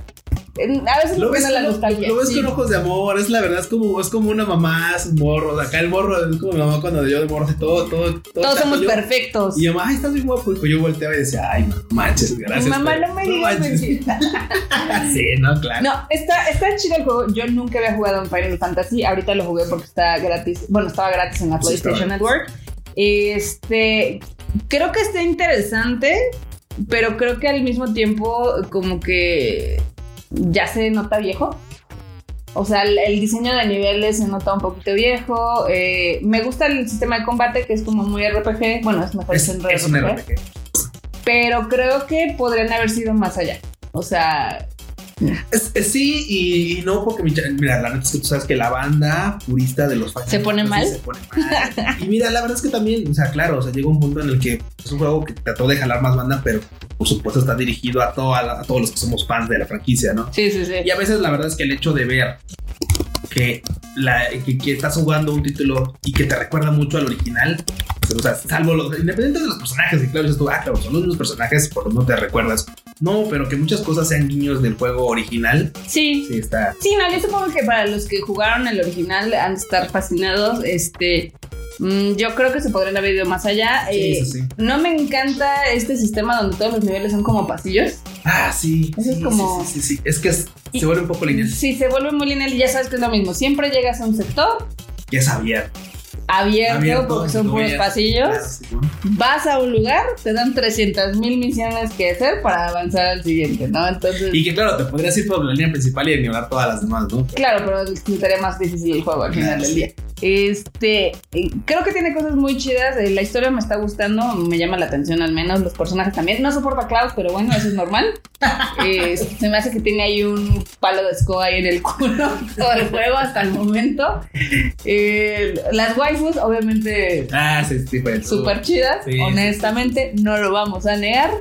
[SPEAKER 1] A veces
[SPEAKER 2] Lo ves,
[SPEAKER 1] la
[SPEAKER 2] lo,
[SPEAKER 1] nostalgia.
[SPEAKER 2] lo ves
[SPEAKER 1] sí.
[SPEAKER 2] con ojos de amor, es la verdad, es como, es como una mamá, sus morros. Acá el morro es como mi mamá cuando yo de morro, todo, todo, todo.
[SPEAKER 1] Todos somos
[SPEAKER 2] yo-
[SPEAKER 1] perfectos.
[SPEAKER 2] Y mi mamá, ay, estás bien guapo. Y pues yo volteaba y decía, ay, no manches, gracias.
[SPEAKER 1] Mamá,
[SPEAKER 2] pero
[SPEAKER 1] no me digas mentira.
[SPEAKER 2] sí, no, claro.
[SPEAKER 1] No, está, está chido el juego. Yo nunca había jugado en Final Fantasy. Ahorita lo jugué porque está gratis. Bueno, estaba gratis en la PlayStation Network. Este. Creo que está interesante. Pero creo que al mismo tiempo, como que ya se nota viejo. O sea, el, el diseño de niveles se nota un poquito viejo. eh, me gusta el sistema de combate, que es como muy RPG. Bueno, es mejor
[SPEAKER 2] Es,
[SPEAKER 1] en
[SPEAKER 2] es un RPG.
[SPEAKER 1] Pero creo que podrían haber sido más allá. O sea,
[SPEAKER 2] Es- es sí y, y no, porque mi mira, la neta es que tú sabes que la banda purista de los Final
[SPEAKER 1] ¿Se pone mal?
[SPEAKER 2] Se pone mal. y mira, la verdad es que también, o sea, claro, o sea, llega un punto en el que es un juego que trató de jalar más banda, pero por supuesto está dirigido a, toda la- a todos los que somos fans de la franquicia, ¿no?
[SPEAKER 1] sí, sí, sí.
[SPEAKER 2] Y a veces la verdad es que el hecho de ver que, la, que, que estás jugando un título y que te recuerda mucho al original, o sea, salvo los, independiente de los personajes, y claro, dices tú, ah, claro, son los mismos personajes, por lo no te recuerdas. No, pero que muchas cosas sean guiños del juego original,
[SPEAKER 1] Sí.
[SPEAKER 2] sí está.
[SPEAKER 1] Sí, no, yo supongo que para los que jugaron el original han de estar fascinados. Este, mm, yo creo que se podrían haber ido más allá.
[SPEAKER 2] Sí,
[SPEAKER 1] Eh,
[SPEAKER 2] sí, sí.
[SPEAKER 1] No me encanta este sistema donde todos los niveles son como pasillos.
[SPEAKER 2] Ah, sí.
[SPEAKER 1] Eso es
[SPEAKER 2] sí,
[SPEAKER 1] como-
[SPEAKER 2] Sí, sí, sí, sí. Es que es-
[SPEAKER 1] Y-
[SPEAKER 2] se vuelve un poco lineal.
[SPEAKER 1] Sí, se vuelve muy lineal y ya sabes que es lo mismo. Siempre llegas a un sector
[SPEAKER 2] Que es abierto.
[SPEAKER 1] Abierto,
[SPEAKER 2] Abierto,
[SPEAKER 1] porque son puros pasillos.
[SPEAKER 2] Claro, sí, ¿no?
[SPEAKER 1] Vas a un lugar, te dan 300 mil misiones que hacer para avanzar al siguiente, ¿no? Entonces,
[SPEAKER 2] Y que claro, te podrías ir por la línea principal y ignorar todas las demás, ¿no?
[SPEAKER 1] claro, pero estaría más difícil el juego al final del día. Este, eh, creo que tiene cosas muy chidas. eh, La historia me está gustando, me llama la atención al menos. Los personajes también. No soporto a Klaus, pero bueno, eso es normal. Eh, se me hace que tiene ahí un palo de escoba ahí en el culo todo el juego hasta el momento. Eh, las waifus, obviamente,
[SPEAKER 2] Ah, sí, sí, pues.
[SPEAKER 1] súper chidas.
[SPEAKER 2] Sí,
[SPEAKER 1] honestamente, no lo vamos a negar.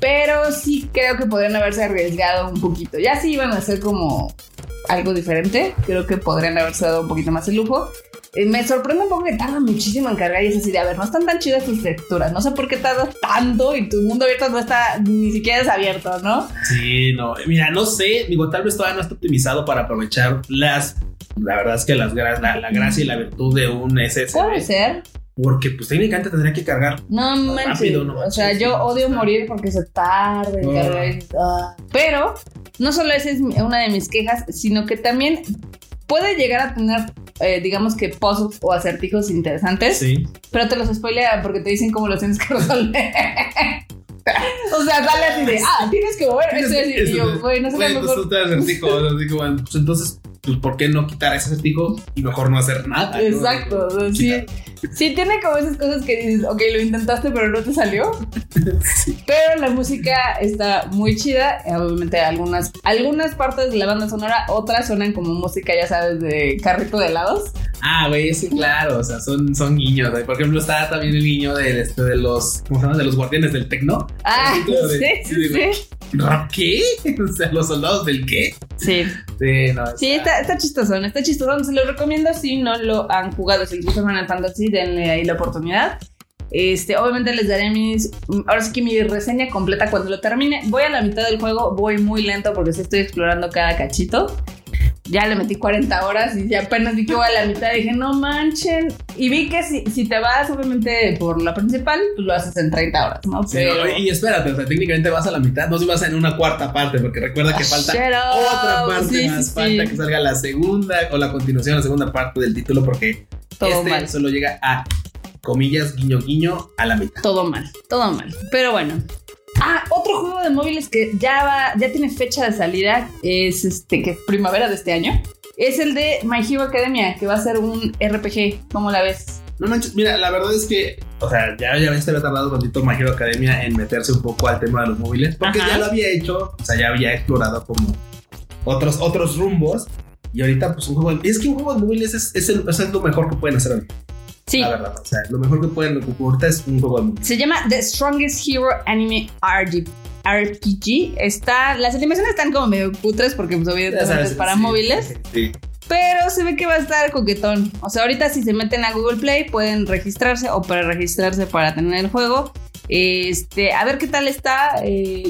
[SPEAKER 1] Pero sí creo que podrían haberse arriesgado un poquito. Ya si iban a hacer como algo diferente, creo que podrían haberse dado un poquito más el lujo. Eh, me sorprende un poco que tarda muchísimo en cargar y es así de, a ver, no están tan chidas tus texturas. No sé por qué tardas tanto y tu mundo abierto no está, ni siquiera es abierto, ¿no?
[SPEAKER 2] Sí, no. Mira, no sé. Digo, tal vez todavía no está optimizado para aprovechar las. La verdad es que las, la, la gracia y la virtud de un SSD.
[SPEAKER 1] Puede ser.
[SPEAKER 2] Porque, pues técnicamente tendría que cargar.
[SPEAKER 1] No manches.
[SPEAKER 2] rápido, no
[SPEAKER 1] o sea, yo
[SPEAKER 2] no,
[SPEAKER 1] odio morir porque se tarda en
[SPEAKER 2] Ah.
[SPEAKER 1] cargar. ah. Pero no solo esa es una de mis quejas, sino que también puede llegar a tener, eh, digamos que puzzles o acertijos interesantes,
[SPEAKER 2] Sí.
[SPEAKER 1] pero te los spoilean porque te dicen cómo los tienes que resolver. o sea, sale así de, ah, tienes que mover ese y yo, güey, no sé lo mejor.
[SPEAKER 2] pues entonces, pues, ¿por qué no quitar ese acertijo y mejor no hacer nada?
[SPEAKER 1] Exacto, sí,
[SPEAKER 2] Quitar.
[SPEAKER 1] Sí tiene como esas cosas que dices, ok, lo intentaste pero no te salió. Pero la música está muy chida, obviamente algunas, algunas partes de la banda sonora, otras suenan como música, ya sabes, de carrito de helados.
[SPEAKER 2] Ah, güey, sí, claro, o sea, son, son guiños. Por ejemplo, está también el guiño de, este, de los, ¿cómo se llama? De los guardianes del tecno.
[SPEAKER 1] Ah,
[SPEAKER 2] de-
[SPEAKER 1] sí, sí,
[SPEAKER 2] de-
[SPEAKER 1] sí.
[SPEAKER 2] ¿Rap qué? O sea, los soldados del qué.
[SPEAKER 1] Sí,
[SPEAKER 2] Sí, no.
[SPEAKER 1] sí, está, está chistosón, está chistosón, se lo recomiendo si no lo han jugado, si les gusta Final Fantasy, denle ahí la oportunidad. Este, obviamente les daré mis. Ahora sí que mi reseña completa cuando lo termine. Voy a la mitad del juego, voy muy lento porque estoy explorando cada cachito. Ya le metí 40 horas y apenas vi que voy a la mitad. Dije, no manchen. Y vi que si, si te vas, obviamente, por la principal, pues lo haces en 30 horas, ¿no?
[SPEAKER 2] Sí,
[SPEAKER 1] Pero.
[SPEAKER 2] y espérate, o sea, técnicamente vas a la mitad, no si vas en una cuarta parte, porque recuerda que falta otra parte
[SPEAKER 1] Sí,
[SPEAKER 2] más,
[SPEAKER 1] sí,
[SPEAKER 2] falta
[SPEAKER 1] sí.
[SPEAKER 2] que salga la segunda o la continuación, la segunda parte del título, porque
[SPEAKER 1] Todo
[SPEAKER 2] este
[SPEAKER 1] mal.
[SPEAKER 2] solo llega a comillas, guiño, guiño, a la mitad.
[SPEAKER 1] Todo mal, todo mal. Pero bueno. Ah, otro juego de móviles que ya va, ya tiene fecha de salida, es este, que es primavera de este año. Es el de My Hero Academia, que va a ser un RPG. ¿Cómo la ves?
[SPEAKER 2] No manches, mira, la verdad es que, o sea, ya, ya se había tardado un ratito My Hero Academia en meterse un poco al tema de los móviles, porque
[SPEAKER 1] Ajá.
[SPEAKER 2] ya lo había hecho, o sea, ya había explorado como otros, otros rumbos. Y ahorita, pues un juego. de- Es que un juego de móviles es, es, el- es lo mejor que pueden hacer ahorita,
[SPEAKER 1] Sí.
[SPEAKER 2] la verdad. O sea, lo mejor que pueden ahorita es un juego de móviles.
[SPEAKER 1] Se llama The Strongest Hero Anime RPG. Está, las animaciones están como medio putres porque pues,
[SPEAKER 2] sabes,
[SPEAKER 1] es para
[SPEAKER 2] sí,
[SPEAKER 1] móviles.
[SPEAKER 2] Sí.
[SPEAKER 1] Pero se ve que va a estar coquetón. O sea, ahorita si se meten a Google Play pueden registrarse o para registrarse para tener el juego. Este, a ver qué tal está. eh,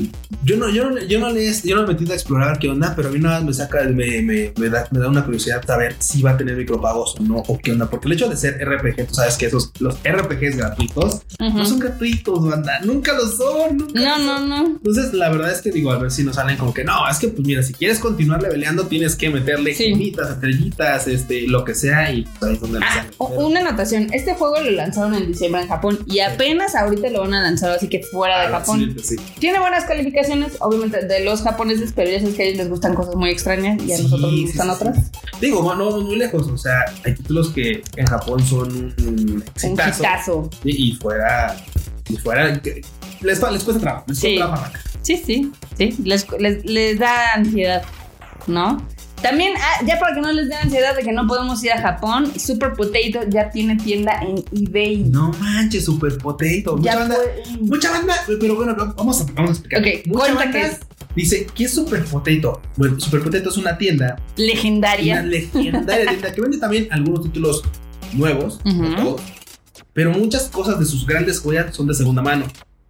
[SPEAKER 2] Yo no, yo no, yo no le yo no me he metido a explorar qué onda, pero a mí nada más me saca, me, me, me da, me da una curiosidad saber si va a tener micropagos o no, o qué onda. Porque el hecho de ser RPG, tú sabes que esos, los RPGs gratuitos,
[SPEAKER 1] ujú.
[SPEAKER 2] no son gratuitos, banda. Nunca lo son. Nunca
[SPEAKER 1] No,
[SPEAKER 2] lo
[SPEAKER 1] no,
[SPEAKER 2] son.
[SPEAKER 1] no.
[SPEAKER 2] Entonces, la verdad es que digo, a ver si nos salen como que no, es que pues mira, si quieres continuar leveleando, tienes que meterle
[SPEAKER 1] Sí.
[SPEAKER 2] gemitas, estrellitas, este, lo que sea, y pues, ahí es donde
[SPEAKER 1] Ah, una anotación. Este juego lo lanzaron en diciembre en Japón y apenas ahorita lo van a lanzar así que fuera de
[SPEAKER 2] Ah,
[SPEAKER 1] Japón.
[SPEAKER 2] sí, sí.
[SPEAKER 1] Tiene buenas calificaciones, obviamente, de los japoneses, pero ya sabes que a ellos les gustan cosas muy extrañas y a
[SPEAKER 2] Sí,
[SPEAKER 1] nosotros nos gustan otras.
[SPEAKER 2] Digo, no, vamos muy lejos, o sea, hay títulos que en Japón son un
[SPEAKER 1] Un
[SPEAKER 2] exitazo,
[SPEAKER 1] hitazo.
[SPEAKER 2] y, y fuera, y fuera, que- les, les cuesta trabajo, les
[SPEAKER 1] Sí.
[SPEAKER 2] cuesta trabajo.
[SPEAKER 1] Sí, sí, sí. Les, les- les da ansiedad, ¿no? También, ah, ya para que no les dé ansiedad de que no podemos ir a Japón, Super Potato ya tiene tienda en eBay.
[SPEAKER 2] No manches, super potato. Mucha
[SPEAKER 1] ya
[SPEAKER 2] banda, mucha banda, pero bueno, vamos a, vamos a explicar.
[SPEAKER 1] Ok,
[SPEAKER 2] mucha banda
[SPEAKER 1] es.
[SPEAKER 2] dice, ¿qué es Super Potato? Bueno, Super Potato es una tienda Una
[SPEAKER 1] Legendaria.
[SPEAKER 2] legendaria tienda que vende también algunos títulos nuevos, no todos, pero muchas cosas de sus grandes joyas son de segunda mano.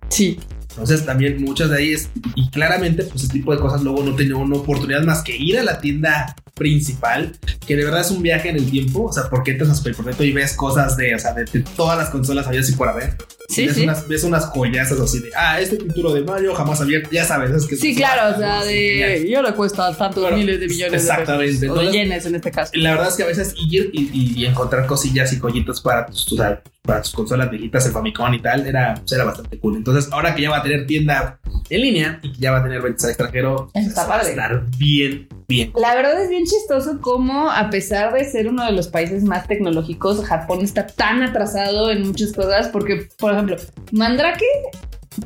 [SPEAKER 1] Sí.
[SPEAKER 2] Entonces también muchas de ahí es, y claramente pues ese tipo de cosas luego no tenía una oportunidad más que ir a la tienda principal, que de verdad es un viaje en el tiempo, o sea, porque entras a Super y ves cosas de, o sea, de, de todas las consolas había así por haber.
[SPEAKER 1] Sí,
[SPEAKER 2] ves,
[SPEAKER 1] sí.
[SPEAKER 2] Unas, ves unas joyazas así de, ah, este título de Mario jamás abierto, ya sabes, es que
[SPEAKER 1] Sí, claro, o sea, de. Y ahora cuesta tantos
[SPEAKER 2] Bueno,
[SPEAKER 1] miles de millones
[SPEAKER 2] exactamente,
[SPEAKER 1] de pesos. O de
[SPEAKER 2] entonces-
[SPEAKER 1] yenes en este caso.
[SPEAKER 2] La verdad es que a veces ir y, y- y encontrar cosillas y joyitas para tus, o sea, para tus consolas viejitas, el Famicom y tal, era, pues, era bastante cool. Entonces, ahora que ya va a tener tienda en línea y que ya va a tener ventas al extranjero,
[SPEAKER 1] está
[SPEAKER 2] pues, va a estar bien, bien.
[SPEAKER 1] La verdad es bien chistoso cómo, a pesar de ser uno de los países más tecnológicos, Japón está tan atrasado en muchas cosas. Porque, por ejemplo, Mandrake,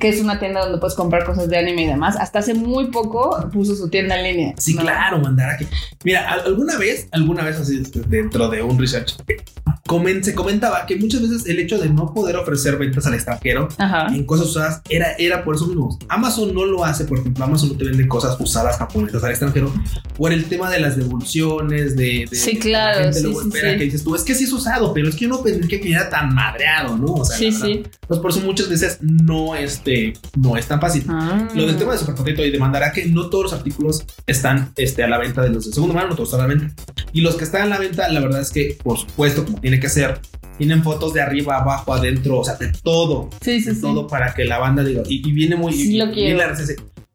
[SPEAKER 1] que es una tienda donde puedes comprar cosas de anime y demás, hasta hace muy poco puso su tienda en línea.
[SPEAKER 2] Sí,
[SPEAKER 1] ¿no?
[SPEAKER 2] claro, mandar a que. Mira, al- alguna vez, alguna vez así dentro de un research, comen- se comentaba que muchas veces el hecho de no poder ofrecer ventas al extranjero
[SPEAKER 1] Ajá.
[SPEAKER 2] en cosas usadas era, era por eso mismo. Amazon no lo hace, por ejemplo, Amazon no te vende cosas usadas japonesas al extranjero por el tema de las devoluciones, de, de-
[SPEAKER 1] Sí, claro,
[SPEAKER 2] La gente
[SPEAKER 1] sí,
[SPEAKER 2] luego
[SPEAKER 1] sí,
[SPEAKER 2] espera
[SPEAKER 1] sí.
[SPEAKER 2] que dices tú, es que sí es usado, pero es que yo no pensé que quedara tan madreado, ¿no? O sea,
[SPEAKER 1] Sí, sí.
[SPEAKER 2] Entonces, por eso muchas veces no, este, no es tan fácil.
[SPEAKER 1] Ah.
[SPEAKER 2] Lo del tema de Super Potato y de Mandaraque, no todos los artículos están este, a la venta de los de segunda mano, no todos están a la venta. Y los que están a la venta, la verdad es que, por supuesto, como tiene que ser, tienen fotos de arriba, abajo, adentro, o sea, de todo,
[SPEAKER 1] Sí, sí,
[SPEAKER 2] de
[SPEAKER 1] sí.
[SPEAKER 2] todo para que la banda diga, y, y viene muy
[SPEAKER 1] Sí,
[SPEAKER 2] y-
[SPEAKER 1] lo quiero.
[SPEAKER 2] la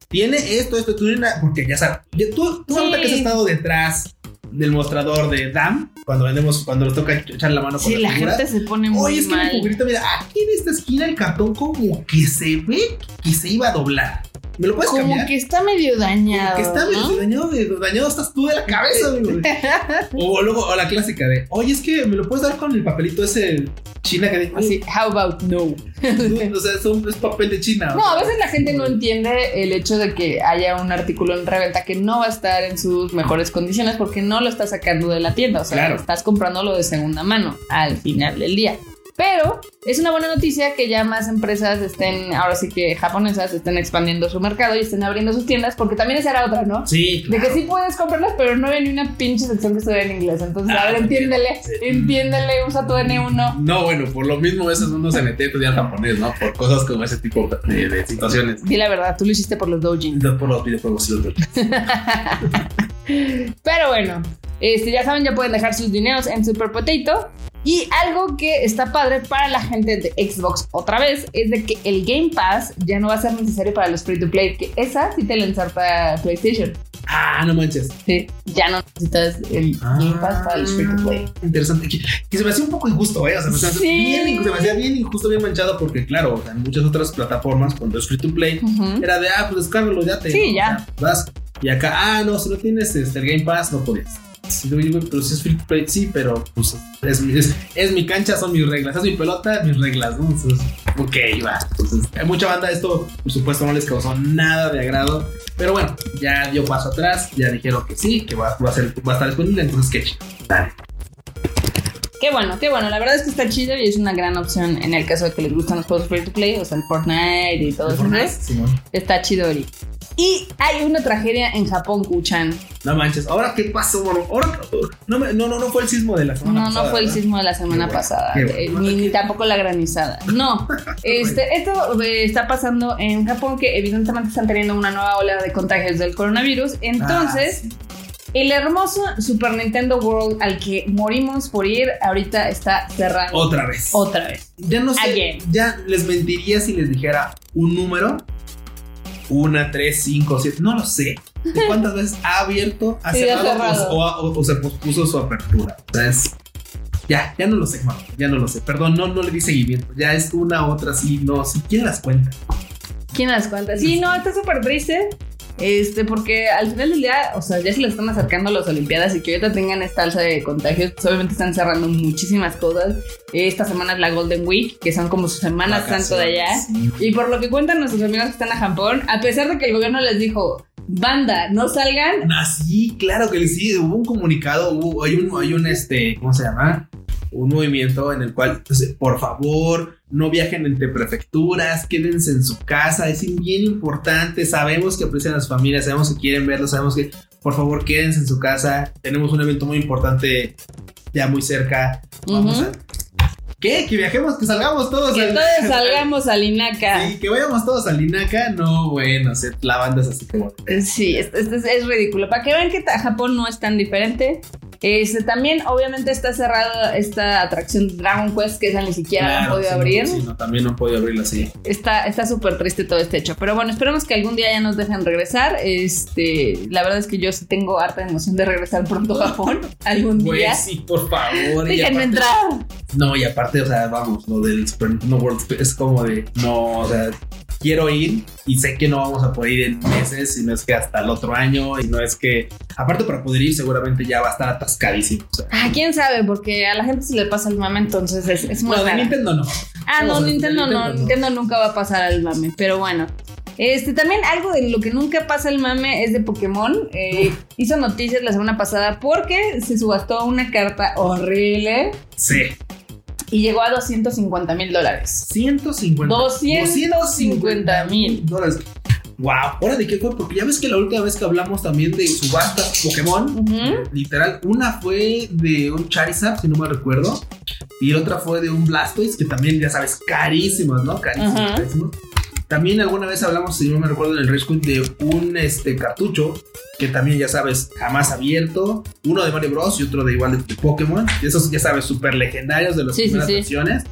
[SPEAKER 2] Tiene esto, esto, tú, porque ya sabes, tú, tú
[SPEAKER 1] Sí.
[SPEAKER 2] ahorita que has estado detrás del mostrador de DAM, cuando vendemos, cuando nos toca echar la mano con
[SPEAKER 1] Sí, la
[SPEAKER 2] figuras,
[SPEAKER 1] gente se pone muy
[SPEAKER 2] Oye, es que mi
[SPEAKER 1] mal.
[SPEAKER 2] juguetito, mira, aquí en esta esquina el cartón como que se ve que se iba a doblar. ¿Me lo puedes
[SPEAKER 1] Como
[SPEAKER 2] cambiar?
[SPEAKER 1] que está medio dañado.
[SPEAKER 2] que está medio
[SPEAKER 1] ¿no?
[SPEAKER 2] dañado, dañado estás tú de la cabeza, amigo. O luego, o la clásica de, oye, es que me lo puedes dar con el papelito ese china que dice,
[SPEAKER 1] Así, how about no?
[SPEAKER 2] o sea, es, un- es papel de china. o
[SPEAKER 1] No, a veces la gente no entiende el hecho de que haya un artículo en reventa que no va a estar en sus mejores condiciones porque no lo estás sacando de la tienda. O sea,
[SPEAKER 2] Claro.
[SPEAKER 1] estás comprándolo de segunda mano al final del día. Pero es una buena noticia que ya más empresas estén, ahora sí que japonesas, estén expandiendo su mercado y estén abriendo sus tiendas, porque también esa era otra, ¿no?
[SPEAKER 2] Sí,
[SPEAKER 1] De que sí puedes comprarlas, pero no hay ni una pinche sección que estuviera en inglés. Entonces,
[SPEAKER 2] Ah,
[SPEAKER 1] a ver, entiéndele,
[SPEAKER 2] Sí.
[SPEAKER 1] entiéndele, usa tu N1.
[SPEAKER 2] No, bueno, por lo mismo a veces uno se mete a estudiar japonés, ¿no? Por cosas como ese tipo de, de situaciones.
[SPEAKER 1] Di la verdad, tú lo hiciste por los doujin.
[SPEAKER 2] No por los videojuegos y los
[SPEAKER 1] Pero bueno, este, ya saben, ya pueden dejar sus dineros en Super Potato. Y algo que está padre para la gente de Xbox otra vez es de que el Game Pass ya no va a ser necesario para los free to play, que esa sí te la ensarta PlayStation.
[SPEAKER 2] Ah, no manches.
[SPEAKER 1] Sí, ya no necesitas el Game Pass para el free to play.
[SPEAKER 2] Ah, Interesante. Que, que se me hacía un poco injusto, ¿eh? O sea, me, hacía
[SPEAKER 1] Sí.
[SPEAKER 2] bien, se me hacía bien injusto, bien manchado, porque, claro, o sea, en muchas otras plataformas, cuando es free to play,
[SPEAKER 1] Ujú.
[SPEAKER 2] era de, ah, pues descárgalo, ya te.
[SPEAKER 1] Sí, ya.
[SPEAKER 2] O sea, vas. Y acá, ah, no, si no tienes este, el Game Pass, no podías. Pero si es free play, sí, pero pues es, mi- es, es mi cancha, son mis reglas. Es mi pelota, mis reglas, ¿no? Entonces, ok, va. Entonces, hay mucha banda, esto, por supuesto, no les causó nada de agrado. Pero bueno, ya dio paso atrás, ya dijeron que sí, que va, va a, ser, va a estar disponible, entonces chido. Dale.
[SPEAKER 1] Qué bueno, qué bueno. La verdad es que está chido y es una gran opción en el caso de que les gustan los juegos free to play, o sea, el Fortnite y todo
[SPEAKER 2] ¿El
[SPEAKER 1] eso. Está chido ahorita. Y hay una tragedia en Japón, Kuchan.
[SPEAKER 2] No manches, ¿ahora qué pasó? Ahora, no, no, no, no fue el sismo de la semana
[SPEAKER 1] No,
[SPEAKER 2] pasada.
[SPEAKER 1] no fue el sismo de la semana
[SPEAKER 2] bueno,
[SPEAKER 1] pasada,
[SPEAKER 2] bueno.
[SPEAKER 1] eh, ni, ni tampoco la granizada. No, este, esto eh, está pasando en Japón, que evidentemente están teniendo una nueva ola de contagios del coronavirus. Entonces,
[SPEAKER 2] Ah, sí.
[SPEAKER 1] el hermoso Super Nintendo World al que morimos por ir, ahorita está cerrado
[SPEAKER 2] Otra vez.
[SPEAKER 1] otra vez.
[SPEAKER 2] Ya no sé,
[SPEAKER 1] Again.
[SPEAKER 2] ya les mentiría si les dijera un número. Una, tres, cinco, siete, no lo sé. ¿De cuántas veces ha abierto, ha
[SPEAKER 1] Sí,
[SPEAKER 2] cerrado,
[SPEAKER 1] cerrado.
[SPEAKER 2] O, o- o se pospuso su apertura? O sea, es. Ya, ya no lo sé, mano, ya no lo sé. Perdón, no, no le di seguimiento. Ya es una, otra, sí, no, sí. ¿Quién las cuenta?
[SPEAKER 1] ¿Quién las cuenta? Sí, no, está súper triste. Este, porque al final del día, o sea, ya se le están acercando las Olimpiadas y que ahorita tengan esta alza de contagios, pues obviamente están cerrando muchísimas cosas. Esta semana es la Golden Week, que son como su semana santo de allá. Y por lo que cuentan nuestros amigos que están a Japón, a pesar de que el gobierno les dijo, banda, no salgan,
[SPEAKER 2] Ah, sí, claro que sí, hubo un comunicado, hubo, hay un, hay un, este, ¿cómo se llama? Un movimiento en el cual, pues, por favor, no viajen entre prefecturas, quédense en su casa, es bien importante, sabemos que aprecian a las familias, sabemos que quieren verlos, sabemos que, por favor, quédense en su casa, tenemos un evento muy importante ya muy cerca, vamos
[SPEAKER 1] Ujú.
[SPEAKER 2] a... ¿Qué? Que viajemos, que salgamos todos.
[SPEAKER 1] que
[SPEAKER 2] al-
[SPEAKER 1] todos salgamos al Inaka.
[SPEAKER 2] Sí, que vayamos todos al Inaca, no, bueno, se- la banda es así como...
[SPEAKER 1] Sí, esto es, es ridículo. Para que vean que Japón no es tan diferente. Este, también, obviamente, está cerrada esta atracción Dragon Quest, que esa ni siquiera la han
[SPEAKER 2] Claro,
[SPEAKER 1] podido
[SPEAKER 2] sí, no,
[SPEAKER 1] abrir.
[SPEAKER 2] sí, no, también no han podido abrirla así.
[SPEAKER 1] Está está súper triste todo este hecho. Pero bueno, esperemos que algún día ya nos dejen regresar. Este, la verdad es que yo sí tengo harta emoción de regresar pronto a Japón. Algún día.
[SPEAKER 2] Pues sí, por favor.
[SPEAKER 1] Déjenme
[SPEAKER 2] aparte-
[SPEAKER 1] entrar.
[SPEAKER 2] No, y aparte, o sea, vamos, lo del Super Nintendo World es como de, no, o sea, quiero ir y sé que no vamos a poder ir en meses, y no es que hasta el otro año, y no es que, aparte para poder ir seguramente ya va a estar atascadísimo. O sea,
[SPEAKER 1] Ah, quién sabe, porque a la gente se le pasa el mame, entonces es, es muy
[SPEAKER 2] no, de. Nintendo no.
[SPEAKER 1] Ah, no, Nintendo, no,
[SPEAKER 2] Nintendo no.
[SPEAKER 1] Nintendo nunca va a pasar al mame, pero bueno. Este, también algo de lo que nunca pasa el mame es de Pokémon. Eh, hizo noticias la semana pasada porque se subastó una carta horrible
[SPEAKER 2] Sí.
[SPEAKER 1] Y llegó a 250 mil dólares.
[SPEAKER 2] 150.
[SPEAKER 1] 250 mil.
[SPEAKER 2] dólares. Wow, ¿ahora de qué fue? Porque ya ves que la última vez que hablamos también de subastas Pokémon, literal, una fue de un Charizard, si no me recuerdo, y otra fue de un Blastoise, que también, ya sabes, carísimos, ¿no? Carísimos, carísimos. También alguna vez hablamos, si no me recuerdo, en el Rage Quit de un este, cartucho, que también, ya sabes, jamás abierto, uno de Mario Bros. y otro de igual de Pokémon, y esos, ya sabes, súper legendarios de las
[SPEAKER 1] Sí, sí,
[SPEAKER 2] primeras
[SPEAKER 1] sí.
[SPEAKER 2] versiones.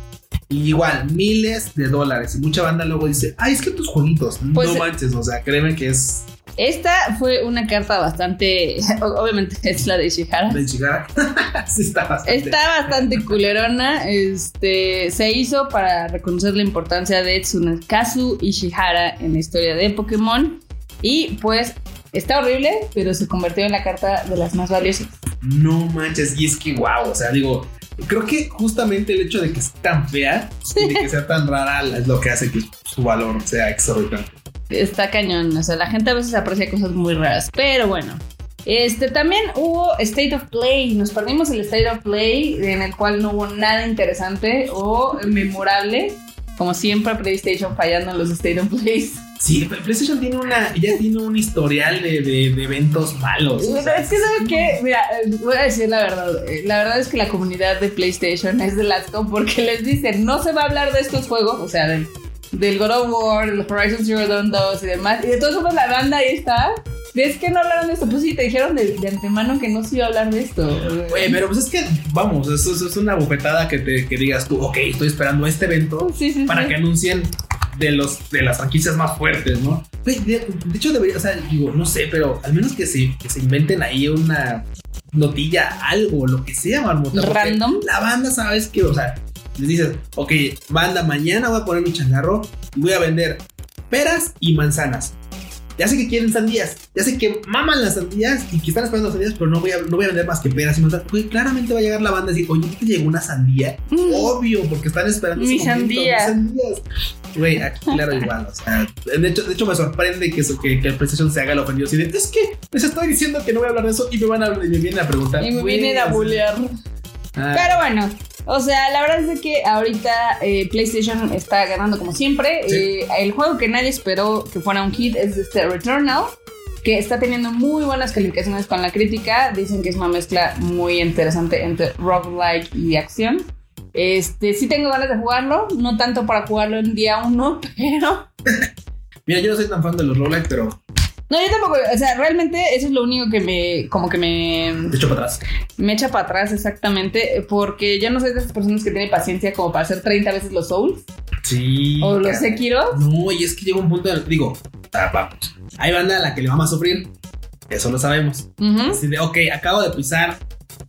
[SPEAKER 2] Y igual, miles de dólares. Y mucha banda luego dice, ay, es que tus jueguitos,
[SPEAKER 1] Pues,
[SPEAKER 2] no manches, o sea, créeme que es
[SPEAKER 1] Esta fue una carta bastante. Obviamente es la de Ishihara.
[SPEAKER 2] de Ishigara. sí, está bastante.
[SPEAKER 1] Está bastante culerona. Este se hizo para reconocer la importancia de Tsunekazu Ishihara en la historia de Pokémon. Y pues está horrible, pero se convirtió en la carta de las más valiosas.
[SPEAKER 2] No manches, y es que wow, o sea, digo, creo que justamente el hecho de que es tan fea y de que sea tan rara es lo que hace que su valor sea exorbitante.
[SPEAKER 1] Está cañón. O sea, la gente a veces aprecia cosas muy raras. Pero bueno. Este también hubo State of Play. Nos perdimos el State of Play, en el cual no hubo nada interesante o memorable. Como siempre, PlayStation fallando en los State of Plays.
[SPEAKER 2] Sí, PlayStation tiene una, ya tiene un historial de, de- de eventos malos. o
[SPEAKER 1] Pero
[SPEAKER 2] sea,
[SPEAKER 1] es que, ¿sabes qué? Mira, voy a decir la verdad. Eh, La verdad es que la comunidad de PlayStation es de asco porque les dicen, no se va a hablar de estos juegos, o sea, del, del God of War, del Horizon Zero Dawn 2 y demás. Y de todos modos la banda ahí está. ¿Ves que no hablaron de esto? Pues sí, te dijeron de, de antemano que no se iba a hablar de esto.
[SPEAKER 2] Güey, pero pues es que, vamos, eso, eso es una bofetada que te que digas tú, ok, estoy esperando este evento
[SPEAKER 1] Sí, sí,
[SPEAKER 2] para
[SPEAKER 1] sí.
[SPEAKER 2] que anuncien de, los, de las franquicias más fuertes, ¿no? de, de hecho debería, o sea, digo, no sé, pero al menos que se, que se inventen ahí una notilla, algo, lo que sea, marmota.
[SPEAKER 1] Random.
[SPEAKER 2] La banda, sabes que, o sea, les dices, ok, banda, mañana voy a poner mi changarro y voy a vender peras y manzanas. Ya sé que quieren sandías, ya sé que maman las sandías y que están esperando las sandías, pero no voy a, no voy a vender más que peras y manzanas. Güey, claramente va a llegar la banda y decir, oye, ¿te llegó una sandía?
[SPEAKER 1] Mm.
[SPEAKER 2] Obvio, porque están esperando
[SPEAKER 1] Mi sandía.
[SPEAKER 2] sandías. Güey, aquí claro igual, o sea, de hecho, de hecho me sorprende que, eso, que, que el PlayStation se haga el ofendido así de, es que les estoy diciendo que no voy a hablar de eso y me van a y me vienen a preguntar.
[SPEAKER 1] Y me vienen a bullear.
[SPEAKER 2] ah,
[SPEAKER 1] Pero bueno, o sea, la verdad es que ahorita eh, PlayStation está ganando como siempre.
[SPEAKER 2] Sí.
[SPEAKER 1] Eh, el juego que nadie esperó que fuera un hit es este Returnal, que está teniendo muy buenas calificaciones con la crítica. Dicen que es una mezcla muy interesante entre roguelike y acción. Este, sí tengo ganas de jugarlo, no tanto para jugarlo en día uno, pero
[SPEAKER 2] Mira, yo no soy tan fan de los roguelike, pero
[SPEAKER 1] no, yo tampoco, o sea, realmente eso es lo único que me, como que me,
[SPEAKER 2] te echo para atrás.
[SPEAKER 1] me echa para atrás exactamente, porque yo no soy de esas personas que tienen paciencia como para hacer 30 veces los Souls
[SPEAKER 2] Sí.
[SPEAKER 1] o los
[SPEAKER 2] caray.
[SPEAKER 1] Sekiro.
[SPEAKER 2] No, y es que llega un punto, en el- digo, ah, vamos, hay banda a la que le vamos a sufrir, eso lo sabemos. Así de, ok, acabo de pisar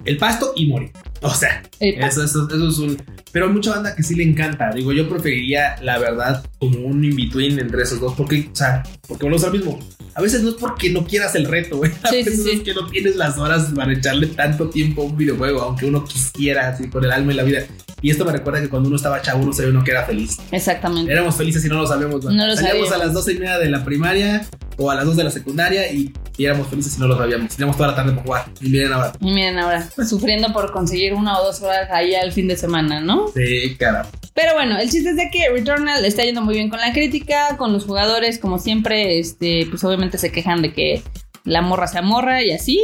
[SPEAKER 2] el pasto y morí. O sea, eso, eso, eso es un... Pero hay mucha banda que sí le encanta. Digo, yo preferiría, la verdad, como un in-between entre esos dos. Porque, o sea, porque uno es lo mismo. A veces no es porque no quieras el reto, güey. A
[SPEAKER 1] Sí, sí,
[SPEAKER 2] veces
[SPEAKER 1] sí.
[SPEAKER 2] es que no tienes las horas para echarle tanto tiempo a un videojuego, aunque uno quisiera, así, con el alma y la vida. Y esto me recuerda que cuando uno estaba chavo, uno sabía uno que era feliz.
[SPEAKER 1] Exactamente.
[SPEAKER 2] Éramos felices y no lo sabíamos. ¿no?
[SPEAKER 1] No lo
[SPEAKER 2] Salíamos
[SPEAKER 1] sabíamos.
[SPEAKER 2] a las 12 y media de la primaria o a las 2 de la secundaria y, y éramos felices y no lo sabíamos. Teníamos toda la tarde para jugar. Y miren ahora.
[SPEAKER 1] Y miren ahora, sufriendo por conseguir una o dos horas ahí al fin de semana, ¿no?
[SPEAKER 2] Sí, caramba.
[SPEAKER 1] Pero bueno, el chiste es de que Returnal está yendo muy bien con la crítica, con los jugadores, como siempre, este, pues obviamente se quejan de que la morra se amorra y así,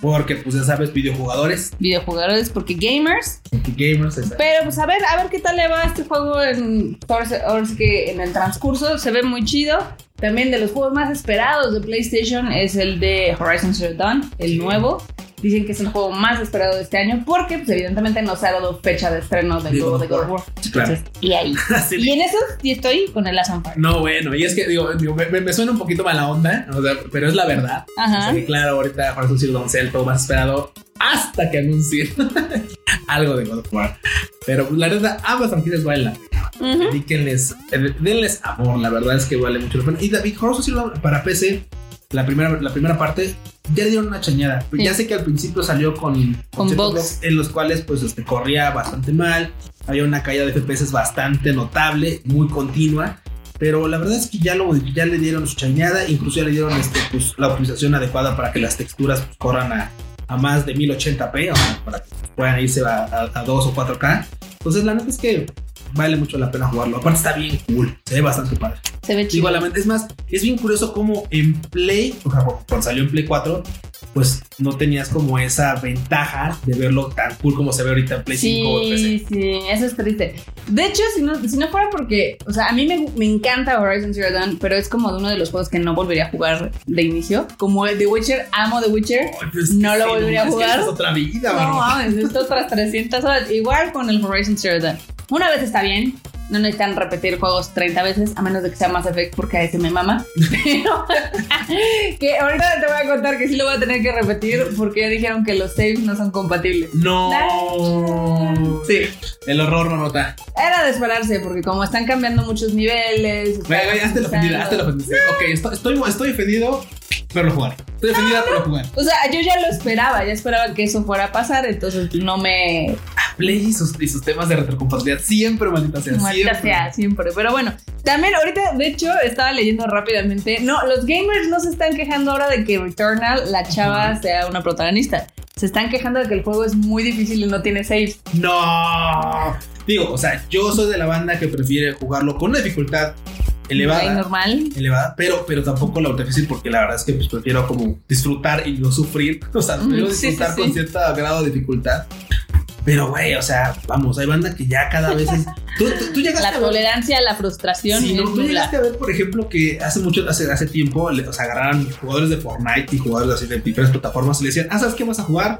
[SPEAKER 2] Porque, pues ya sabes, videojugadores,
[SPEAKER 1] videojugadores porque gamers.
[SPEAKER 2] gamers, etc.
[SPEAKER 1] Pero pues a ver, a ver qué tal le va a este juego en, ahora sí- ahora sí que en el transcurso. Se ve muy chido. También de los juegos más esperados de PlayStation es el de Horizon Zero Dawn, el nuevo. Dicen que es el juego más esperado de este año porque pues evidentemente no se ha dado fecha de estreno del
[SPEAKER 2] De
[SPEAKER 1] juego de God of War.
[SPEAKER 2] Sí, claro.
[SPEAKER 1] Entonces, y ahí.
[SPEAKER 2] De-
[SPEAKER 1] Y en eso sí estoy con el Last.
[SPEAKER 2] No, bueno, y es que digo, digo, me, me suena un poquito mala onda, o sea, pero es la verdad.
[SPEAKER 1] Ajá.
[SPEAKER 2] O sea, claro, ahorita Horizon Zero Dawn el juego más esperado hasta que anuncien algo de God of War. Pero pues, la verdad, ambas franquicias valen la pena.
[SPEAKER 1] Ujú.
[SPEAKER 2] Dedíquenles, eh, denles amor, la verdad es que vale mucho la pena. Y David Horizon Zero Dawn para PC, la primera, la primera parte, ya le dieron una chañada.
[SPEAKER 1] Sí.
[SPEAKER 2] Ya sé que al principio salió con,
[SPEAKER 1] Con bugs
[SPEAKER 2] en los cuales pues este, corría bastante mal. Había una caída de FPS bastante notable, muy continua. Pero la verdad es que ya, lo, ya le dieron su chañada, incluso ya le dieron este, pues, la optimización adecuada para que las texturas pues, corran a, a más de 1080p, o sea, para que puedan irse a, a, a 2 o 4K. Entonces la neta es que vale mucho la pena jugarlo. Aparte está bien cool, se ve bastante padre.
[SPEAKER 1] Se ve chido.
[SPEAKER 2] a la mente, es más, es bien curioso cómo en Play, o sea, cuando salió en Play 4, pues no tenías como esa ventaja de verlo tan cool como se ve ahorita en Play 5 o.
[SPEAKER 1] Sí, sí, eso es triste. De hecho, si no, si no fuera porque, o sea, a mí me, me encanta Horizon Zero Dawn, pero es como de uno de los juegos que no volvería a jugar de inicio. Como The Witcher, amo The Witcher.
[SPEAKER 2] Ay, pues,
[SPEAKER 1] No lo
[SPEAKER 2] sí,
[SPEAKER 1] volvería a jugar.
[SPEAKER 2] Es otra vida,
[SPEAKER 1] No mames, esto otras 300 horas. Igual con el Horizon Zero Dawn. Una vez está bien. No necesitan repetir juegos 30 veces, a menos de que sea Mass Effect, porque a ese me mama. Pero que ahorita te voy a contar que sí lo voy a tener que repetir, porque ya dijeron que los saves no son compatibles.
[SPEAKER 2] No.
[SPEAKER 1] Sí.
[SPEAKER 2] El horror no nota.
[SPEAKER 1] Era de esperarse, porque como están cambiando muchos niveles.
[SPEAKER 2] Güey, hazte la ofendida, hazte la ofendida. Ok, estoy, estoy, estoy ofendido, pero lo jugaré. Estoy ofendida, pero lo jugaré.
[SPEAKER 1] O sea, yo ya lo esperaba, ya esperaba que eso fuera a pasar, entonces no me.
[SPEAKER 2] Play y sus, y sus temas de retrocompatibilidad siempre, maldita sea.
[SPEAKER 1] Maldita
[SPEAKER 2] siempre.
[SPEAKER 1] sea, siempre. Pero bueno, también ahorita, de hecho, estaba leyendo rápidamente. No, los gamers no se están quejando ahora de que Returnal, la chava, sea una protagonista. Se están quejando de que el juego es muy difícil y no tiene saves.
[SPEAKER 2] No. Digo, o sea, yo soy de la banda que prefiere jugarlo con una dificultad elevada.
[SPEAKER 1] normal.
[SPEAKER 2] elevada, pero, pero tampoco la difícil porque la verdad es que pues, prefiero como disfrutar y no sufrir. O sea, prefiero
[SPEAKER 1] Mm, sí,
[SPEAKER 2] disfrutar
[SPEAKER 1] sí, sí.
[SPEAKER 2] con cierto grado de dificultad. Pero, güey, o sea, vamos, hay banda que ya cada vez es... Tú, tú, tú llegaste
[SPEAKER 1] La
[SPEAKER 2] a ver-
[SPEAKER 1] tolerancia a la frustración
[SPEAKER 2] Sí, no, tú llegaste a ver, por ejemplo, que hace mucho, hace, hace tiempo, o sea, agarraron jugadores de Fortnite y jugadores así de diferentes plataformas y le decían, ah, ¿sabes qué vas a jugar?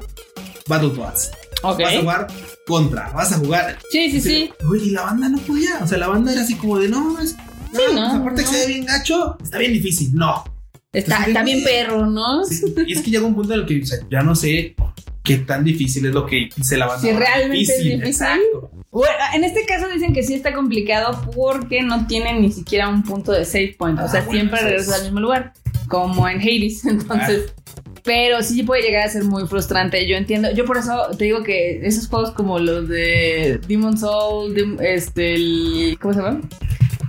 [SPEAKER 2] Battletoads.
[SPEAKER 1] Ok.
[SPEAKER 2] Vas a jugar Contra. Vas a jugar...
[SPEAKER 1] Sí, sí, sí.
[SPEAKER 2] Güey, y la banda no podía. O sea, la banda era así como de, no, es,
[SPEAKER 1] Sí, ¿no?
[SPEAKER 2] pues aparte
[SPEAKER 1] No.
[SPEAKER 2] que se ve bien gacho, está bien difícil. No.
[SPEAKER 1] Está,
[SPEAKER 2] Pues,
[SPEAKER 1] está bien perro, ¿no?
[SPEAKER 2] Sí, y es que llega un punto en el que o sea, ya no sé qué tan difícil es lo que dice la banda.
[SPEAKER 1] Si realmente es difícil.
[SPEAKER 2] Exacto.
[SPEAKER 1] Bueno, en este caso dicen que sí está complicado porque no tienen ni siquiera un punto de save point. O
[SPEAKER 2] Ah,
[SPEAKER 1] sea,
[SPEAKER 2] bueno,
[SPEAKER 1] siempre
[SPEAKER 2] eso
[SPEAKER 1] regresas
[SPEAKER 2] es-
[SPEAKER 1] al mismo lugar, como en Hades. Entonces, pero sí puede llegar a ser muy frustrante. Yo entiendo. Yo por eso te digo que esos juegos como los de Demon Soul, este, el, ¿cómo se llama?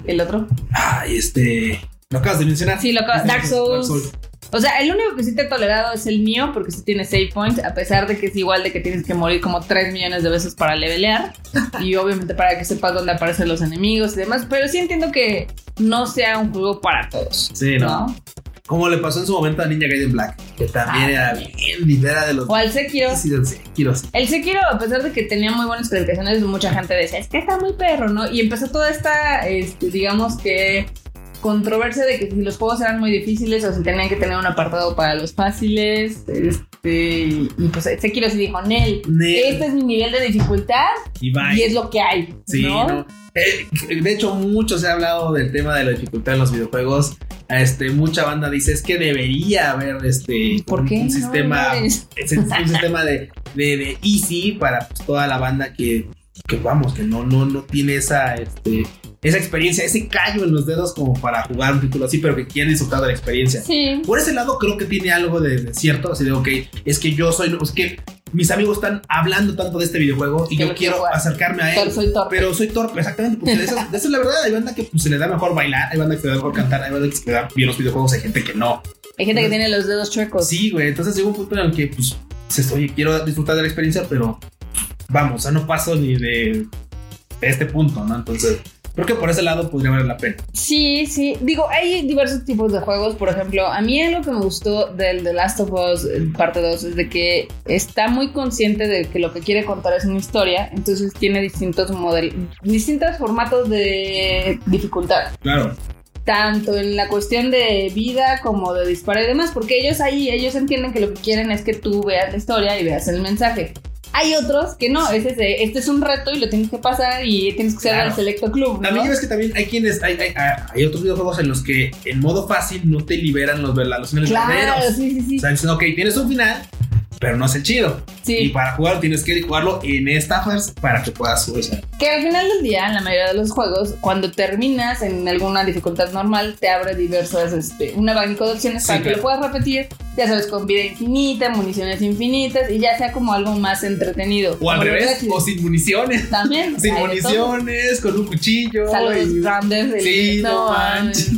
[SPEAKER 1] El otro.
[SPEAKER 2] Ay, este. Lo acabas de mencionar.
[SPEAKER 1] Sí, lo acabo-
[SPEAKER 2] Este,
[SPEAKER 1] Dark Souls. O sea, el único que sí te he tolerado es el mío, porque sí tiene save points, a pesar de que es igual de que tienes que morir como 3 millones de veces para levelear. y obviamente para que sepas dónde aparecen los enemigos y demás. Pero sí entiendo que no sea un juego para todos.
[SPEAKER 2] Sí, no.
[SPEAKER 1] ¿no?
[SPEAKER 2] Como le pasó en su momento a Ninja Gaiden Black, que también
[SPEAKER 1] Ah,
[SPEAKER 2] era
[SPEAKER 1] también.
[SPEAKER 2] bien libera de los.
[SPEAKER 1] O al Sekiro.
[SPEAKER 2] Sí, del Sekiro, sí.
[SPEAKER 1] El Sekiro, a pesar de que tenía muy buenas calificaciones, mucha gente decía, es que está muy perro, ¿no? Y empezó toda esta, este, digamos que, controversia de que si los juegos eran muy difíciles o si tenían que tener un apartado para los fáciles. Este, y pues Sekiro sí dijo, Nel,
[SPEAKER 2] Nel.
[SPEAKER 1] este es mi nivel de dificultad
[SPEAKER 2] Y
[SPEAKER 1] es lo que hay.
[SPEAKER 2] Sí,
[SPEAKER 1] ¿no?
[SPEAKER 2] ¿no? Eh, de hecho, mucho se ha hablado del tema de la dificultad en los videojuegos. Este, mucha banda dice es que debería haber este
[SPEAKER 1] ¿Por
[SPEAKER 2] un,
[SPEAKER 1] qué?
[SPEAKER 2] un
[SPEAKER 1] no?
[SPEAKER 2] sistema,
[SPEAKER 1] Es-
[SPEAKER 2] un sistema de, de, de easy para pues, toda la banda que, que vamos, que no, no, no tiene esa, este, esa experiencia, ese callo en los dedos como para jugar un título así, pero que quieren disfrutar de la experiencia.
[SPEAKER 1] Sí.
[SPEAKER 2] Por ese lado creo que tiene algo de, de cierto, así de, ok, es que yo soy, es que mis amigos están hablando tanto de este videojuego y
[SPEAKER 1] Que
[SPEAKER 2] yo
[SPEAKER 1] quiero jugar.
[SPEAKER 2] acercarme a él.
[SPEAKER 1] Pero soy torpe.
[SPEAKER 2] Pero soy torpe, exactamente, porque de eso, de eso es la verdad. Hay banda que pues, se le da mejor bailar, hay banda que se le da mejor cantar, hay banda que se le da bien los videojuegos, hay gente que no.
[SPEAKER 1] Hay gente que tiene los dedos chuecos.
[SPEAKER 2] Sí, güey, entonces llega un punto en el que, pues, dices, oye, quiero disfrutar de la experiencia, pero vamos, o sea, no paso ni de, de este punto, ¿no? Entonces, creo que por ese lado podría valer la pena.
[SPEAKER 1] Sí, sí. Digo, hay diversos tipos de juegos. Por ejemplo, a mí algo que me gustó del The Last of Us eh, parte 2 es de que está muy consciente de que lo que quiere contar es una historia. Entonces tiene distintos modelos, distintos formatos de dificultad.
[SPEAKER 2] Claro.
[SPEAKER 1] Tanto en la cuestión de vida como de disparo y demás. Porque ellos ahí, ellos entienden que lo que quieren es que tú veas la historia y veas el mensaje. Hay otros que no, es ese, este es un reto y lo tienes que pasar y tienes que ser
[SPEAKER 2] Claro.
[SPEAKER 1] al selecto club. ¿no?
[SPEAKER 2] También ves que también hay quienes, hay, hay, hay otros videojuegos en los que en modo fácil no te liberan los, los finales
[SPEAKER 1] Claro, sí, sí, sí.
[SPEAKER 2] O sea, dicen, ok, tienes un final, pero no es el chido.
[SPEAKER 1] Sí.
[SPEAKER 2] Y para jugarlo tienes que jugarlo en esta fase para que puedas sea,
[SPEAKER 1] Que al final del día, en la mayoría de los juegos, cuando terminas en alguna dificultad normal, te abre diversas, este, un abanico de opciones
[SPEAKER 2] Sí,
[SPEAKER 1] para que
[SPEAKER 2] claro.
[SPEAKER 1] lo puedas repetir, ya sabes, con vida infinita, municiones infinitas, y ya sea como algo más entretenido.
[SPEAKER 2] O al revés, o sin municiones.
[SPEAKER 1] También.
[SPEAKER 2] Sin municiones, con un cuchillo.
[SPEAKER 1] Saludos
[SPEAKER 2] y-
[SPEAKER 1] grandes. del-
[SPEAKER 2] Sí, no manches.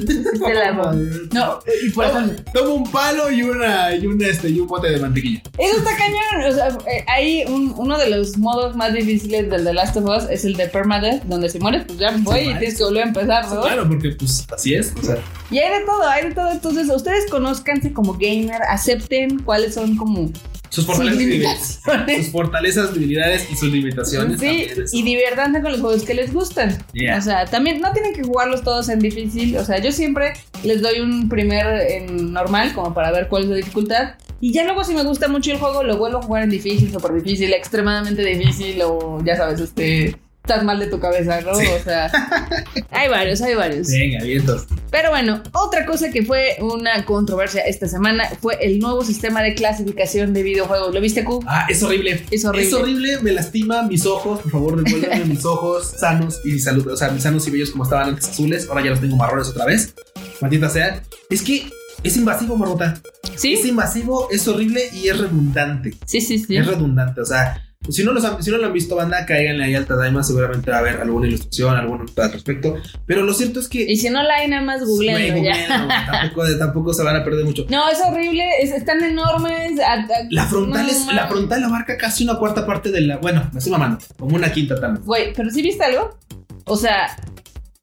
[SPEAKER 1] amo. No, y por eso.
[SPEAKER 2] Toma, toma un palo y una y un este y un bote de mantequilla.
[SPEAKER 1] Eso está cañón. O sea, eh, hay un- uno de los modos más difíciles del The Last of Us es el de Permadeath, donde si mueres, pues ya voy y tienes que volver a empezar, ¿no?
[SPEAKER 2] Claro, porque pues así es. O sea,
[SPEAKER 1] Y hay de todo, hay de todo. Entonces, ustedes conozcanse como gamer, acepten cuáles son como
[SPEAKER 2] sus
[SPEAKER 1] sus
[SPEAKER 2] fortalezas, y debilidades. sus fortalezas, debilidades y sus limitaciones.
[SPEAKER 1] Sí, y diviértanse con los juegos que les gustan.
[SPEAKER 2] Yeah.
[SPEAKER 1] O sea, también no tienen que jugarlos todos en difícil. O sea, yo siempre les doy un primer en normal, como para ver cuál es la dificultad. Y ya luego, si me gusta mucho el juego, lo vuelvo a jugar en difícil, súper difícil, extremadamente difícil, o ya sabes, este. Estás mal de tu cabeza, ¿no?
[SPEAKER 2] Sí.
[SPEAKER 1] O sea, hay varios, hay varios.
[SPEAKER 2] Venga, vientos.
[SPEAKER 1] Pero bueno, otra cosa que fue una controversia esta semana fue el nuevo sistema de clasificación de videojuegos. ¿Lo viste, Q?
[SPEAKER 2] Ah, es horrible.
[SPEAKER 1] Es horrible.
[SPEAKER 2] Es horrible, me lastima mis ojos. Por favor, devuélveme mis ojos sanos y salud. O sea, mis sanos y bellos como estaban antes azules. Ahora ya los tengo marrones otra vez. Maldita sea. Es que es invasivo, Marmota. Es
[SPEAKER 1] Sí,
[SPEAKER 2] invasivo, es horrible y es redundante.
[SPEAKER 1] sí, sí, sí.
[SPEAKER 2] Es redundante. O sea, si no, los han- si no lo han visto, banda, cáiganle ahí al Tadaima. Seguramente va a haber alguna ilustración, alguna nota al respecto. Pero lo cierto es que.
[SPEAKER 1] Y si no la hay, nada más googleando ya.
[SPEAKER 2] tampoco, tampoco se van a perder mucho.
[SPEAKER 1] No, es horrible, es- están enormes. a- a-
[SPEAKER 2] La frontal, es, la frontal abarca casi una cuarta parte de la. Bueno, me estoy mamando. Como una quinta vez.
[SPEAKER 1] Güey, pero si viste algo? O sea,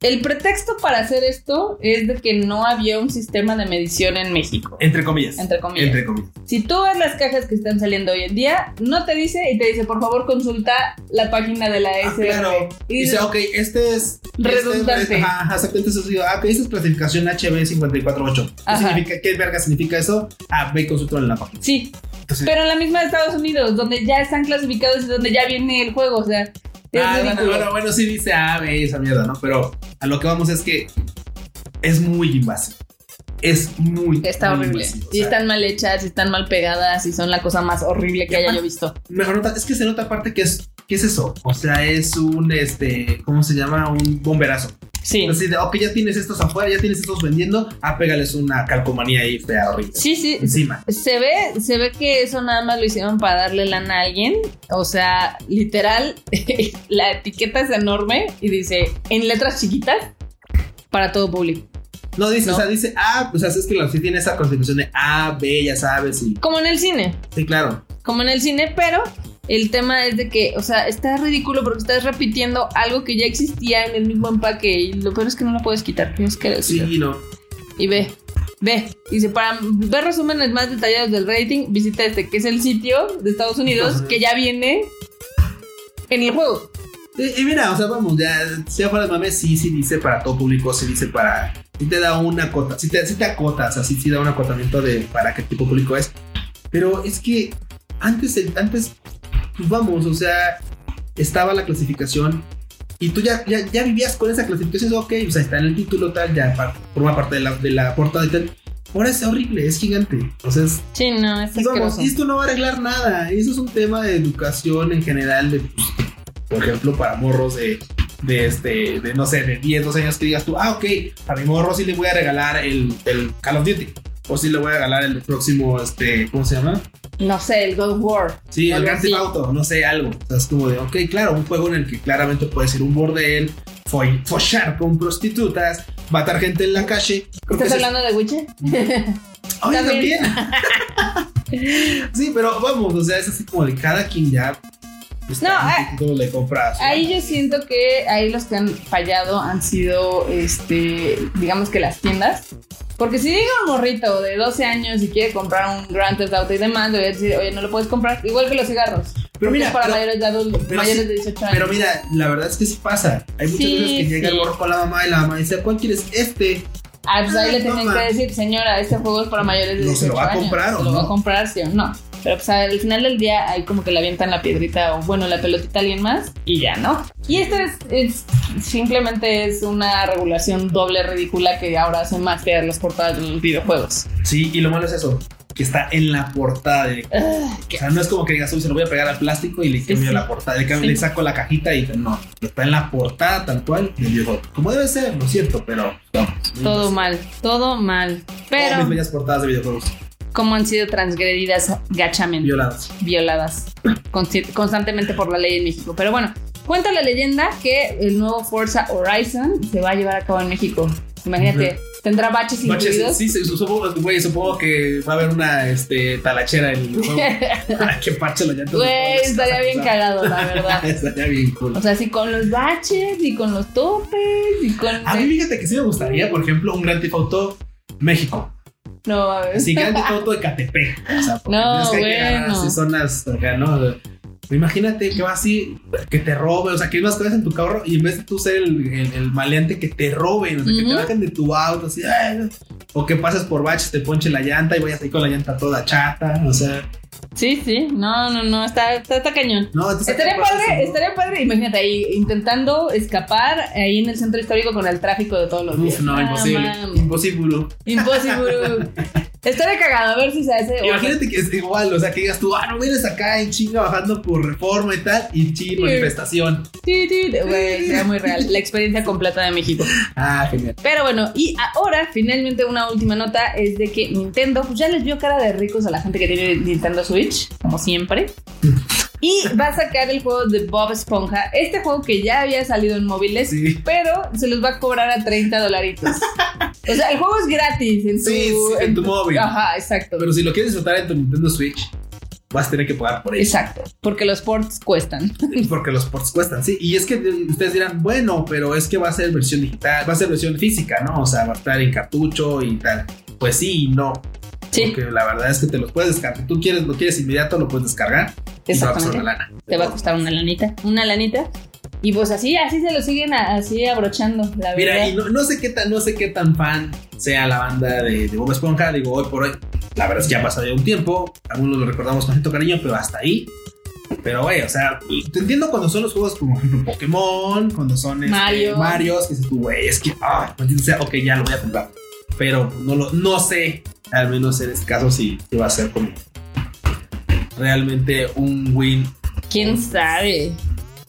[SPEAKER 1] el pretexto para hacer esto es de que no había un sistema de medición en México.
[SPEAKER 2] Entre comillas.
[SPEAKER 1] Entre comillas.
[SPEAKER 2] Entre comillas.
[SPEAKER 1] Si tú ves las cajas que están saliendo hoy en día, no te dice y te dice, por favor, consulta la página de la
[SPEAKER 2] Ah,
[SPEAKER 1] SR.
[SPEAKER 2] claro.
[SPEAKER 1] Y
[SPEAKER 2] Dice, ok, este es.
[SPEAKER 1] Redundante.
[SPEAKER 2] Este, ajá, ajá, exactamente eso. Ah, ok, esta es clasificación HB548. ¿Qué,
[SPEAKER 1] Ajá.
[SPEAKER 2] significa, ¿Qué verga significa eso? Ah, ve y consúltalo en la página.
[SPEAKER 1] sí,
[SPEAKER 2] Entonces,
[SPEAKER 1] pero en la misma de Estados Unidos, donde ya están clasificados y donde ya viene el juego, o sea, es
[SPEAKER 2] ah, bueno, bueno, bueno, sí dice A, B, esa mierda, ¿no? Pero a lo que vamos es que es muy invasivo. Es muy.
[SPEAKER 1] Está
[SPEAKER 2] muy
[SPEAKER 1] horrible.
[SPEAKER 2] invasivo, o
[SPEAKER 1] y
[SPEAKER 2] sea,
[SPEAKER 1] están mal hechas, y están mal pegadas, y son la cosa más horrible que haya yo visto.
[SPEAKER 2] Mejor nota, es que se nota aparte que es, ¿qué es eso? O sea, es un, este, ¿cómo se llama? Un bomberazo.
[SPEAKER 1] Sí.
[SPEAKER 2] Así de, ok, ya tienes estos afuera, ya tienes estos vendiendo, ah, pégales una calcomanía ahí fea, horrible.
[SPEAKER 1] Sí, sí.
[SPEAKER 2] Encima.
[SPEAKER 1] Se ve, se ve que eso nada más lo hicieron para darle lana a alguien. O sea, literal, la etiqueta es enorme y dice en letras chiquitas para todo público.
[SPEAKER 2] No, dice,
[SPEAKER 1] No.
[SPEAKER 2] o sea, dice, ah, o sea, es que la sí tiene esa constitución de A, B, ya sabes, y
[SPEAKER 1] Como en el cine.
[SPEAKER 2] sí, claro.
[SPEAKER 1] Como en el cine, pero el tema es de que, o sea, está ridículo porque estás repitiendo algo que ya existía en el mismo empaque y lo peor es que no lo puedes quitar. Tienes que decir.
[SPEAKER 2] Sí, no.
[SPEAKER 1] Y ve, ve. Dice, para ver resúmenes más detallados del rating, visita este, que es el sitio de Estados Unidos que ya viene en el juego.
[SPEAKER 2] Y, y mira, o sea, vamos, ya, sea fuera de mame, sí, sí dice para todo público, sí dice para. Sí te da una cota, sí te, sí te acota, o sea, sí, sí da un acotamiento de para qué tipo de público es. Pero es que antes, antes, pues vamos, o sea, estaba la clasificación y tú ya, ya, ya vivías con esa clasificación, ok, o sea, está en el título tal, ya par- forma parte de la, de la portada y tal. Ahora es horrible, es gigante. O sea, es,
[SPEAKER 1] Sí, no, es
[SPEAKER 2] y vamos, esto no va a arreglar nada. Eso es un tema de educación en general, de, pues, por ejemplo, para morros de, de este, de no sé, de 10, 12 años que digas tú, ah, ok, a mi morro sí le voy a regalar el, el Call of Duty. O sí le voy a regalar el próximo, este, ¿cómo se llama?
[SPEAKER 1] No sé, el God of War.
[SPEAKER 2] Sí, el Grand Theft. Auto, no sé, algo. O sea, es como de, ok, claro, un juego en el que claramente puede ser un bordel, fo- follar con prostitutas, matar gente en la calle. Creo
[SPEAKER 1] ¿Estás hablando de Witcher?
[SPEAKER 2] Oye,
[SPEAKER 1] También.
[SPEAKER 2] también. sí, pero vamos, o sea, es así como de cada quien ya.
[SPEAKER 1] No, ah,
[SPEAKER 2] le compra. su-
[SPEAKER 1] Ahí yo siento que ahí los que han fallado han sido, este, digamos que las tiendas. Porque si llega un morrito de 12 años y quiere comprar un Grand Theft Auto y demás, le voy a decir, oye, no lo puedes comprar. Igual que los cigarros.
[SPEAKER 2] Pero mira,
[SPEAKER 1] es para
[SPEAKER 2] pero-
[SPEAKER 1] mayores de adultos,
[SPEAKER 2] pero
[SPEAKER 1] mayores de 18 años.
[SPEAKER 2] Pero mira, la verdad es que sí pasa. Hay muchas
[SPEAKER 1] Sí,
[SPEAKER 2] veces que llega
[SPEAKER 1] sí.
[SPEAKER 2] el morro con la mamá y la mamá dice, ¿cuál quieres? Este.
[SPEAKER 1] Ah, pues ahí
[SPEAKER 2] Ah,
[SPEAKER 1] le tienen que decir, señora, este juego es para mayores de
[SPEAKER 2] ¿No
[SPEAKER 1] 18
[SPEAKER 2] se lo va a
[SPEAKER 1] años.
[SPEAKER 2] comprar o
[SPEAKER 1] ¿Se lo va
[SPEAKER 2] no?
[SPEAKER 1] a comprar, sí o no? Pero pues al final del día ahí como que le avientan la piedrita o bueno, la pelotita a alguien más y ya, ¿no? Y esto es, es- simplemente es una regulación doble ridícula que ahora hace más feas las portadas de los videojuegos.
[SPEAKER 2] Sí, y lo malo es eso, que está en la portada. De,
[SPEAKER 1] Ah,
[SPEAKER 2] o sea, no es como que digas, uy, se lo voy a pegar al plástico y le cambio
[SPEAKER 1] sí.
[SPEAKER 2] la portada. Le, cambio-
[SPEAKER 1] Sí.
[SPEAKER 2] le saco la cajita y no, está en la portada tal cual del videojuego. Como debe ser, lo siento, pero vamos.
[SPEAKER 1] todo mal, todo mal.
[SPEAKER 2] Pero, mis
[SPEAKER 1] Pero
[SPEAKER 2] bellas portadas de videojuegos
[SPEAKER 1] como han sido transgredidas gachamente.
[SPEAKER 2] violadas.
[SPEAKER 1] violadas constantemente por la ley en México. Pero bueno, cuenta la leyenda que el nuevo Forza Horizon se va a llevar a cabo en México. Imagínate, tendrá baches
[SPEAKER 2] Baches,
[SPEAKER 1] incluidos.
[SPEAKER 2] sí, sí, supongo, güey, supongo que va a haber una este, talachera en el juego. Para que parche los llantos. de
[SPEAKER 1] Güey, estaría bien
[SPEAKER 2] sea.
[SPEAKER 1] cagado, la verdad.
[SPEAKER 2] estaría bien cool.
[SPEAKER 1] O sea, sí, con los baches y con los topes y con.
[SPEAKER 2] A mí fíjate que sí me gustaría, por ejemplo, un Grand Theft Auto México.
[SPEAKER 1] No, a ver.
[SPEAKER 2] Así Grand Theft Auto de Catepec. O sea, porque
[SPEAKER 1] No,
[SPEAKER 2] que
[SPEAKER 1] bueno.
[SPEAKER 2] así zonas acá, ¿no? Imagínate que va así, que te robe, o sea, que más cosas en tu carro y en vez de tú ser el, el, el maleante que te roben, o sea, que te bajen de tu auto, así, ay, o que pases por baches, te ponche la llanta y vayas ahí con la llanta toda chata, o sea,
[SPEAKER 1] Sí, sí. No, no, no. Está, está, está cañón.
[SPEAKER 2] no,
[SPEAKER 1] Estaría
[SPEAKER 2] ¿qué pasa
[SPEAKER 1] padre,
[SPEAKER 2] si no?
[SPEAKER 1] estaría padre, imagínate ahí intentando escapar ahí en el centro histórico con el tráfico de todos los días.
[SPEAKER 2] Uf, no,
[SPEAKER 1] Ah,
[SPEAKER 2] imposible,
[SPEAKER 1] man.
[SPEAKER 2] imposible.
[SPEAKER 1] Imposible. Estaría cagado, a ver si se hace.
[SPEAKER 2] Imagínate que es igual, o sea, que digas tú, ah, no vienes acá en chinga bajando por reforma y tal, y chinga manifestación.
[SPEAKER 1] Sí, sí, Güey, sería muy real. La experiencia completa de México.
[SPEAKER 2] Ah, genial.
[SPEAKER 1] Pero bueno, y ahora, finalmente, una última nota es de que Nintendo, pues ya les vio cara de ricos a la gente que tiene Nintendo Switch, como siempre. Y va a sacar el juego de Bob Esponja. Este juego que ya había salido en móviles,
[SPEAKER 2] Sí.
[SPEAKER 1] pero se los va a cobrar a 30 dolaritos. O sea, el juego es gratis en tu,
[SPEAKER 2] Sí, sí, en tu móvil.
[SPEAKER 1] Ajá, exacto.
[SPEAKER 2] Pero si lo quieres disfrutar en tu Nintendo Switch, vas a tener que pagar por ello.
[SPEAKER 1] Exacto, porque los ports cuestan.
[SPEAKER 2] Porque los ports cuestan, sí. Y es que ustedes dirán, bueno, pero es que va a ser versión digital, va a ser versión física, ¿no? O sea, va a estar en cartucho y tal. Pues sí y no.
[SPEAKER 1] Sí,
[SPEAKER 2] Porque la verdad es que te los puedes descargar. Si tú quieres, lo quieres inmediato, lo puedes descargar. Y te va a costar una lana.
[SPEAKER 1] Te va a costar una lanita, una lanita. Y pues así, así se lo siguen a- así abrochando, la
[SPEAKER 2] Mira,
[SPEAKER 1] verdad.
[SPEAKER 2] y no, no sé qué tan, no sé qué tan fan sea la banda de, de Bob Esponja. Digo, hoy por hoy, la verdad es que ya ha pasado ya un tiempo. Algunos lo recordamos con cierto cariño, pero hasta ahí. Pero, güey, o sea, te entiendo cuando son los juegos como, por ejemplo, Pokémon, cuando son este,
[SPEAKER 1] Mario.
[SPEAKER 2] Marios, que dices tú, güey, es que, ah, ok, ya lo voy a comprar. Pero no, lo, no sé, al menos en este caso, si va a ser como realmente un win.
[SPEAKER 1] ¿Quién sabe?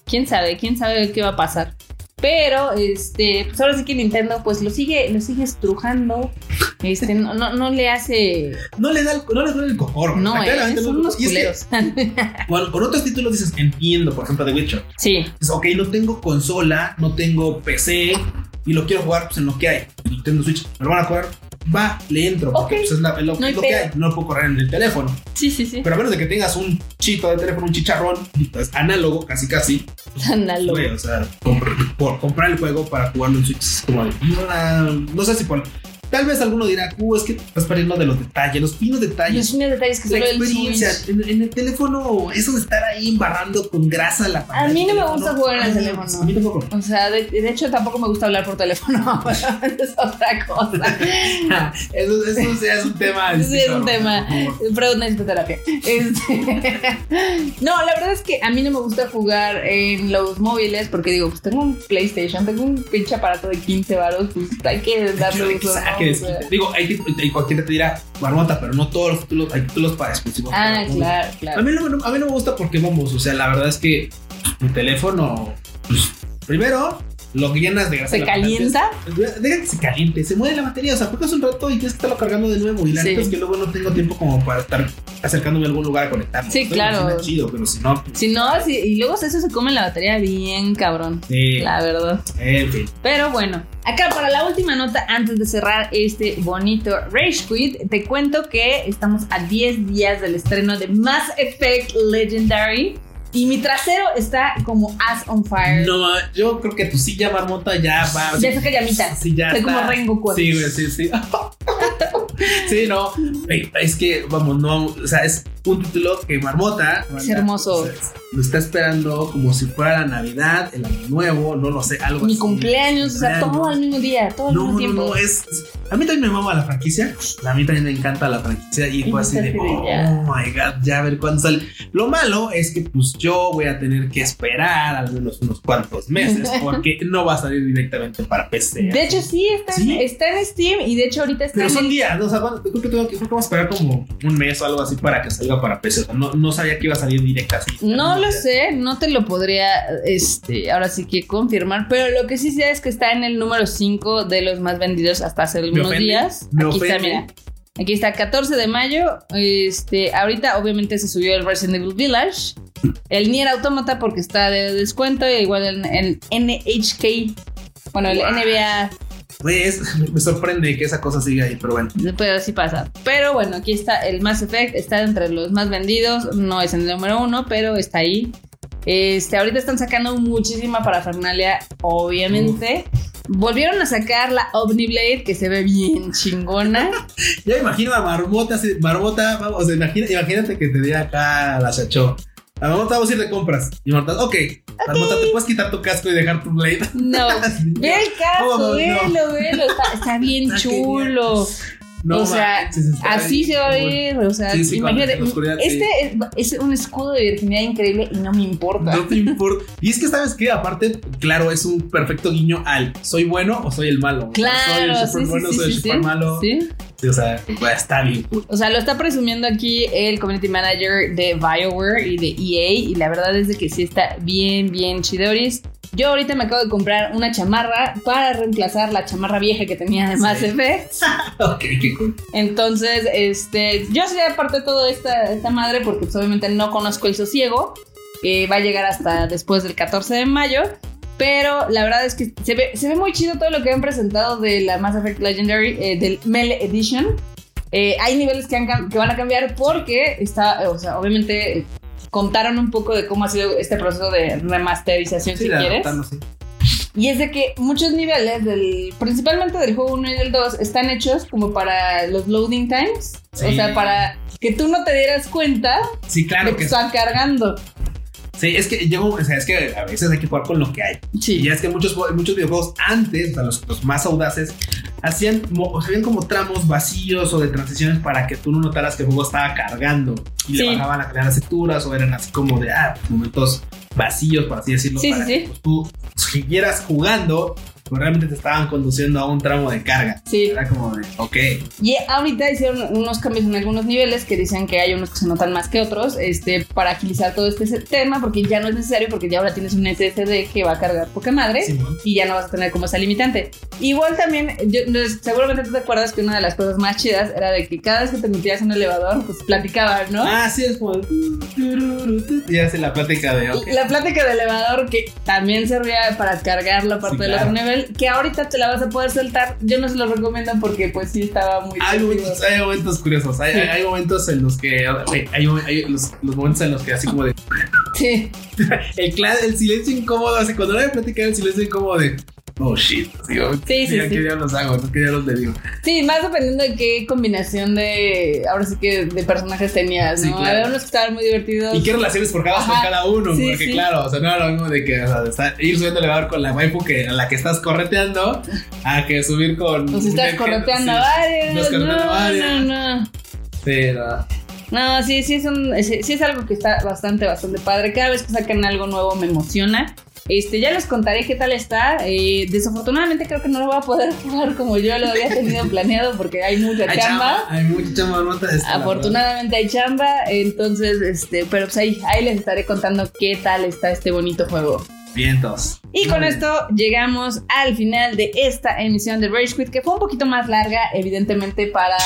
[SPEAKER 1] ¿Quién sabe? ¿Quién sabe qué va a pasar? Pero, este, pues ahora sí que Nintendo, pues lo sigue, lo sigue estrujando. Este, no, no, no le hace.
[SPEAKER 2] No le da el, no le duele el cojor.
[SPEAKER 1] No, eh, son
[SPEAKER 2] no-
[SPEAKER 1] unos
[SPEAKER 2] es que,
[SPEAKER 1] culeros.
[SPEAKER 2] bueno, con otros títulos dices, entiendo, por ejemplo, The Witcher.
[SPEAKER 1] sí,
[SPEAKER 2] Dices, ok, no tengo consola, no tengo PC y lo quiero jugar pues, en lo que hay. Nintendo Switch, ¿me lo van a jugar? Va, le entro, porque pues, es, la- es lo,
[SPEAKER 1] no hay
[SPEAKER 2] es lo que hay. No lo puedo correr en el teléfono.
[SPEAKER 1] sí, sí, sí.
[SPEAKER 2] Pero a menos de que tengas un chito de teléfono, un chicharrón, pues, análogo, casi casi,
[SPEAKER 1] Análogo.
[SPEAKER 2] güey, o sea, compr- por comprar el juego para jugarlo en Switch es como de, "Ah, no sé si por. Tal vez alguno dirá, uh, es que estás perdiendo de los detalles, los finos detalles.
[SPEAKER 1] Los finos detalles que
[SPEAKER 2] La
[SPEAKER 1] el
[SPEAKER 2] experiencia en, en el teléfono, eso de estar ahí embarrando con grasa la
[SPEAKER 1] A mí no me gusta jugar en el teléfono.
[SPEAKER 2] A mí tampoco.
[SPEAKER 1] O sea, de, de hecho tampoco me gusta hablar por teléfono. es otra cosa.
[SPEAKER 2] eso, eso sí es un tema.
[SPEAKER 1] Eso sí es un tema. Pero necesito terapia. Este, No, la verdad es que a mí no me gusta jugar en los móviles porque digo, pues tengo un PlayStation, tengo un pinche aparato de 15 varos, pues hay que darle uso. ¿no?
[SPEAKER 2] Digo, hay, hay cualquiera te dirá, marmota, pero no todos los títulos, hay títulos para exclusivos.
[SPEAKER 1] Ah,
[SPEAKER 2] para
[SPEAKER 1] claro,
[SPEAKER 2] A
[SPEAKER 1] claro.
[SPEAKER 2] mí, no, no- a mí no me gusta porque vamos, o sea, la verdad es que mi teléfono, pues, primero, lo llenas de grasa.
[SPEAKER 1] ¿Se calienta?
[SPEAKER 2] Deja que se caliente, se muere la batería, o sea, juegas un rato y tienes que estarlo cargando de nuevo. Y la
[SPEAKER 1] Sí.
[SPEAKER 2] neta es que luego no tengo tiempo como para estar acercándome a algún lugar a conectarme.
[SPEAKER 1] Sí,
[SPEAKER 2] Estoy
[SPEAKER 1] claro.
[SPEAKER 2] la oficina chido, pero si no, pues,
[SPEAKER 1] Si no, si- y luego eso se come la batería bien cabrón.
[SPEAKER 2] sí,
[SPEAKER 1] La verdad.
[SPEAKER 2] en fin.
[SPEAKER 1] Pero bueno, acá para la última nota, antes de cerrar este bonito Rage Quit, te cuento que estamos a 10 días del estreno de Mass Effect Legendary. Y mi trasero está como as on fire.
[SPEAKER 2] No, yo creo que tu silla marmota ya va.
[SPEAKER 1] Ya saca llamitas.
[SPEAKER 2] Sí, ya
[SPEAKER 1] Soy
[SPEAKER 2] está.
[SPEAKER 1] como Rengoku.
[SPEAKER 2] Sí, güey, sí, sí. sí, no. Es que, vamos, no. O sea, es un título que Marmota.
[SPEAKER 1] Es hermoso.
[SPEAKER 2] o sea, lo está esperando como si fuera la Navidad, el Año Nuevo, no lo sé, algo
[SPEAKER 1] Mi
[SPEAKER 2] así.
[SPEAKER 1] cumpleaños, o sea, todo al mismo día, todo al
[SPEAKER 2] No,
[SPEAKER 1] mismo
[SPEAKER 2] no,
[SPEAKER 1] tiempo.
[SPEAKER 2] no, es. A mí también me mama la franquicia. A mí también me encanta la franquicia. Y
[SPEAKER 1] Y
[SPEAKER 2] fue así de, oh
[SPEAKER 1] ya.
[SPEAKER 2] my god, ya a ver cuándo sale. Lo malo es que, pues, yo voy a tener que esperar al menos unos cuantos meses porque no va a salir directamente para PC.
[SPEAKER 1] De hecho, sí está, está en Steam y de hecho ahorita está
[SPEAKER 2] Pero
[SPEAKER 1] en
[SPEAKER 2] son
[SPEAKER 1] el-
[SPEAKER 2] días, ¿no? o sea, bueno, creo que, tengo que, creo que vamos a esperar como un mes o algo así para que salga para PC. O sea, no, no sabía que iba a salir directa así.
[SPEAKER 1] No lo sé, no te lo podría, este, ahora sí que confirmar, pero lo que sí sé es que está en el número 5 de los más vendidos hasta hace algunos días.
[SPEAKER 2] me
[SPEAKER 1] Aquí está, mira. Aquí está, 14 de mayo. Este, ahorita obviamente se subió el Resident Evil Village. El Nier Automata porque está de descuento. Igual el, el NHK. Bueno, el
[SPEAKER 2] Wow.
[SPEAKER 1] NBA.
[SPEAKER 2] Pues me sorprende que esa cosa siga ahí, pero bueno.
[SPEAKER 1] Pero así pasa. Pero bueno, aquí está el Mass Effect. Está entre los más vendidos. No es el número uno, pero está ahí. Este, ahorita están sacando muchísima parafernalia, obviamente. Volvieron a sacar la Omniblade, que se ve bien chingona.
[SPEAKER 2] Ya me imagino a Marmota, Marmota, vamos, imagina- imagínate que te diga acá la chacho. A Marmota vamos a ir de compras. Y Marmota, ok, Marmota, te puedes quitar tu casco y dejar tu blade.
[SPEAKER 1] No, ve el caso,
[SPEAKER 2] ¿Cómo no?
[SPEAKER 1] velo, velo. Está, está bien
[SPEAKER 2] Está
[SPEAKER 1] chulo.
[SPEAKER 2] No
[SPEAKER 1] o sea,
[SPEAKER 2] manches,
[SPEAKER 1] así se va a ver. O sea,
[SPEAKER 2] Sí, sí, cuando
[SPEAKER 1] imagínate.
[SPEAKER 2] sí.
[SPEAKER 1] este es, es un escudo de virginidad increíble y no me importa.
[SPEAKER 2] No te importa. Y es que, ¿sabes qué? Aparte, claro, es un perfecto guiño al ¿soy bueno o soy el malo? O sea,
[SPEAKER 1] Claro,
[SPEAKER 2] soy el super
[SPEAKER 1] sí,
[SPEAKER 2] bueno,
[SPEAKER 1] sí,
[SPEAKER 2] soy el super malo.
[SPEAKER 1] Sí.
[SPEAKER 2] O sea, está bien cool.
[SPEAKER 1] O sea, lo está presumiendo aquí el community manager de BioWare y de EA. Y la verdad es de que sí está bien, bien chidoris. Yo ahorita me acabo de comprar una chamarra para reemplazar la chamarra vieja que tenía de Mass
[SPEAKER 2] Sí.
[SPEAKER 1] Effect.
[SPEAKER 2] ok, qué cool.
[SPEAKER 1] Entonces, este, yo sé aparte de toda esta, esta madre porque pues, obviamente no conozco el sosiego. que va a llegar hasta después del 14 de mayo. Pero la verdad es que se ve, se ve muy chido todo lo que han presentado de la Mass Effect Legendary, eh, del Melee Edition. Eh, hay niveles que, han que van a cambiar porque está, o sea, obviamente eh, contaron un poco de cómo ha sido este proceso de remasterización,
[SPEAKER 2] Sí,
[SPEAKER 1] si quieres.
[SPEAKER 2] sí.
[SPEAKER 1] Y es de que muchos niveles, del, principalmente del juego 1 y del 2, están hechos como para los loading times. O
[SPEAKER 2] Sí.
[SPEAKER 1] sea, para que tú no te dieras cuenta
[SPEAKER 2] Sí,
[SPEAKER 1] de
[SPEAKER 2] claro
[SPEAKER 1] que
[SPEAKER 2] que
[SPEAKER 1] están cargando.
[SPEAKER 2] Sí, es que llego, o sea, es que a veces hay que jugar con lo que hay.
[SPEAKER 1] Sí.
[SPEAKER 2] Y es que muchos, muchos videojuegos antes, o sea, los, los más audaces, hacían, o sea, habían como tramos vacíos o de transiciones para que tú no notaras que el juego estaba cargando y
[SPEAKER 1] Sí.
[SPEAKER 2] le bajaban la calidad de las texturas o eran así como de, ah, momentos vacíos, por así decirlo,
[SPEAKER 1] Sí,
[SPEAKER 2] para
[SPEAKER 1] sí,
[SPEAKER 2] que pues, tú siguieras jugando, pues realmente te estaban conduciendo a un tramo de carga.
[SPEAKER 1] Sí.
[SPEAKER 2] Era como de, ok.
[SPEAKER 1] Y ahorita hicieron unos cambios en algunos niveles que dicen que hay unos que se notan más que otros este, para agilizar todo este tema, porque ya no es necesario, porque ya ahora tienes un SSD que va a cargar poca madre.
[SPEAKER 2] Simón.
[SPEAKER 1] y ya no vas a tener como esa limitante. Igual también, yo- seguramente tú te acuerdas que una de las cosas más chidas era de que cada vez que te metías en un elevador, pues platicaban, ¿no?
[SPEAKER 2] Ah, sí, es como. Y hace la plática de. ok.
[SPEAKER 1] La plática de elevador que también servía para cargar la parte
[SPEAKER 2] Sí,
[SPEAKER 1] del
[SPEAKER 2] claro.
[SPEAKER 1] otro nivel, que ahorita te la vas a poder saltar. Yo no se lo recomiendo porque pues sí estaba muy...
[SPEAKER 2] Hay momentos, hay momentos curiosos. Hay,
[SPEAKER 1] Sí.
[SPEAKER 2] hay- hay momentos en los que. Hay, los, los momentos en los que, así como de.
[SPEAKER 1] Sí,
[SPEAKER 2] El, silencio incómodo, así cuando nadie platica, el silencio incómodo de. Oh shit. Así, como,
[SPEAKER 1] Sí, sí,
[SPEAKER 2] mira,
[SPEAKER 1] sí.
[SPEAKER 2] ¿Qué diablos hago? ¿no? ¿Qué diablos le digo?
[SPEAKER 1] sí, más dependiendo de qué combinación de, ahora sí que de personajes tenías, ¿no?
[SPEAKER 2] claro.
[SPEAKER 1] Había unos que estaban muy divertidos.
[SPEAKER 2] ¿Y qué relaciones forjabas con cada uno? Porque, claro, o sea, no era lo mismo de que o sea, de estar- ir subiendo el elevador con la waifu que, a la que estás correteando a que subir con.
[SPEAKER 1] Pues estás
[SPEAKER 2] un-
[SPEAKER 1] correteando a varios.
[SPEAKER 2] Estás
[SPEAKER 1] No,
[SPEAKER 2] varias.
[SPEAKER 1] no, no.
[SPEAKER 2] Pero.
[SPEAKER 1] No, sí, sí es, un, sí, sí es algo que está bastante, bastante padre. Cada vez que sacan algo nuevo me emociona. Este, ya les contaré qué tal está. Eh, desafortunadamente creo que no lo voy a poder jugar como yo lo había tenido planeado porque hay mucha
[SPEAKER 2] Hay
[SPEAKER 1] chamba.
[SPEAKER 2] Hay mucha chamba, no te-
[SPEAKER 1] Afortunadamente hay chamba, entonces, este, pero pues ahí, ahí les estaré contando qué tal está este bonito juego.
[SPEAKER 2] Vientos.
[SPEAKER 1] Y con esto llegamos al final de esta emisión de Rage Quit, que fue un poquito más larga, evidentemente, para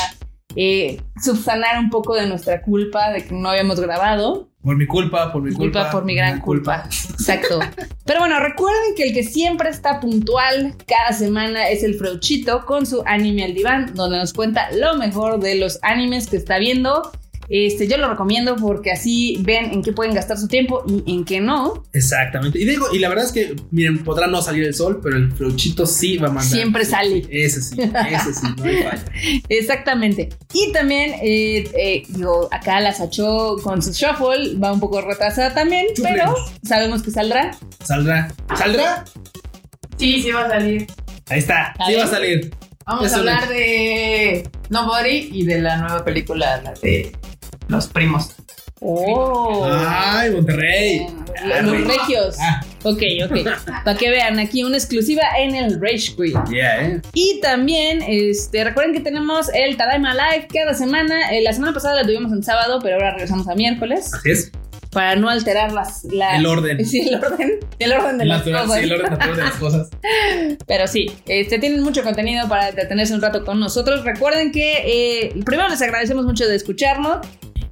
[SPEAKER 1] eh, subsanar un poco de nuestra culpa de que no habíamos grabado.
[SPEAKER 2] Por mi culpa, por mi
[SPEAKER 1] Culpa,
[SPEAKER 2] culpa.
[SPEAKER 1] por mi gran culpa. Exacto. Pero bueno, recuerden que el que siempre está puntual cada semana es el Freuchito con su anime al diván, donde nos cuenta lo mejor de los animes que está viendo. Este, yo lo recomiendo porque así ven en qué pueden gastar su tiempo y en qué no.
[SPEAKER 2] Exactamente. Y digo, y la verdad es que, miren, podrá no salir el sol, pero el fruchito sí va a mandar.
[SPEAKER 1] Siempre sale.
[SPEAKER 2] Ese sí, ese sí, no hay falla.
[SPEAKER 1] Exactamente. Y también, eh, eh, digo, acá la Sacho con su shuffle va un poco retrasada también, pero sabemos que saldrá.
[SPEAKER 2] ¿Saldrá? ¿Saldrá?
[SPEAKER 3] Sí, sí va a salir.
[SPEAKER 2] Ahí está,
[SPEAKER 1] A
[SPEAKER 2] sí
[SPEAKER 1] ver.
[SPEAKER 2] va a salir.
[SPEAKER 3] Vamos
[SPEAKER 2] Eso
[SPEAKER 3] a hablar de Nobody y de la nueva película, la de Los Primos.
[SPEAKER 1] Oh.
[SPEAKER 2] Ay, Monterrey.
[SPEAKER 1] Los, los regios.
[SPEAKER 2] Ah.
[SPEAKER 1] Ok, ok. Para que vean, aquí una exclusiva en el Rage Quit.
[SPEAKER 2] Yeah, eh.
[SPEAKER 1] Y también, este, recuerden que tenemos el Tadaima Live cada semana. Eh, la semana pasada la tuvimos en sábado, pero ahora regresamos a miércoles.
[SPEAKER 2] Así es.
[SPEAKER 1] Para no alterar las, la-
[SPEAKER 2] El orden.
[SPEAKER 1] Sí, el orden. El orden de
[SPEAKER 2] El
[SPEAKER 1] las
[SPEAKER 2] natural,
[SPEAKER 1] cosas.
[SPEAKER 2] sí, el orden natural de las cosas.
[SPEAKER 1] Pero sí, este, tienen mucho contenido para entretenerse un rato con nosotros. Recuerden que eh, primero les agradecemos mucho de escucharnos.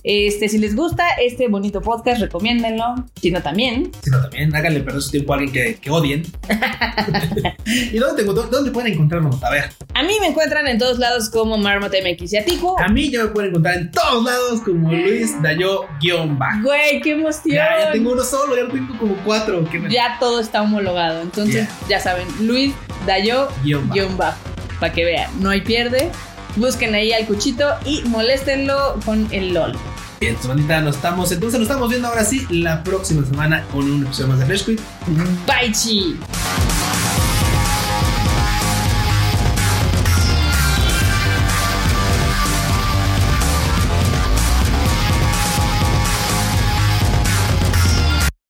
[SPEAKER 1] Este, si les gusta este bonito podcast, recomiéndenlo. Si no, también.
[SPEAKER 2] Sino también háganle perder su tiempo a alguien que, que odien. ¿Y dónde, te- dónde, pueden encontrarnos? A ver,
[SPEAKER 1] A mí me encuentran en todos lados como Marmot MX y a Tico.
[SPEAKER 2] a mí ya me pueden encontrar en todos lados como Luis Dayo-Bajo.
[SPEAKER 1] Güey, qué emoción.
[SPEAKER 2] Ya, ya tengo uno solo, ya no tengo como cuatro. ¿Qué me-
[SPEAKER 1] Ya todo está homologado. Entonces, ya saben, Luis Dayo
[SPEAKER 2] Guión bajo.
[SPEAKER 1] guion bajo. Para que vean, no hay pierde. Busquen ahí al cuchito y moléstenlo con el LOL.
[SPEAKER 2] Entonces, bandita, nos estamos, entonces nos estamos viendo ahora sí la próxima semana con un episodio más de Fresh Quit.
[SPEAKER 1] Bye, chi.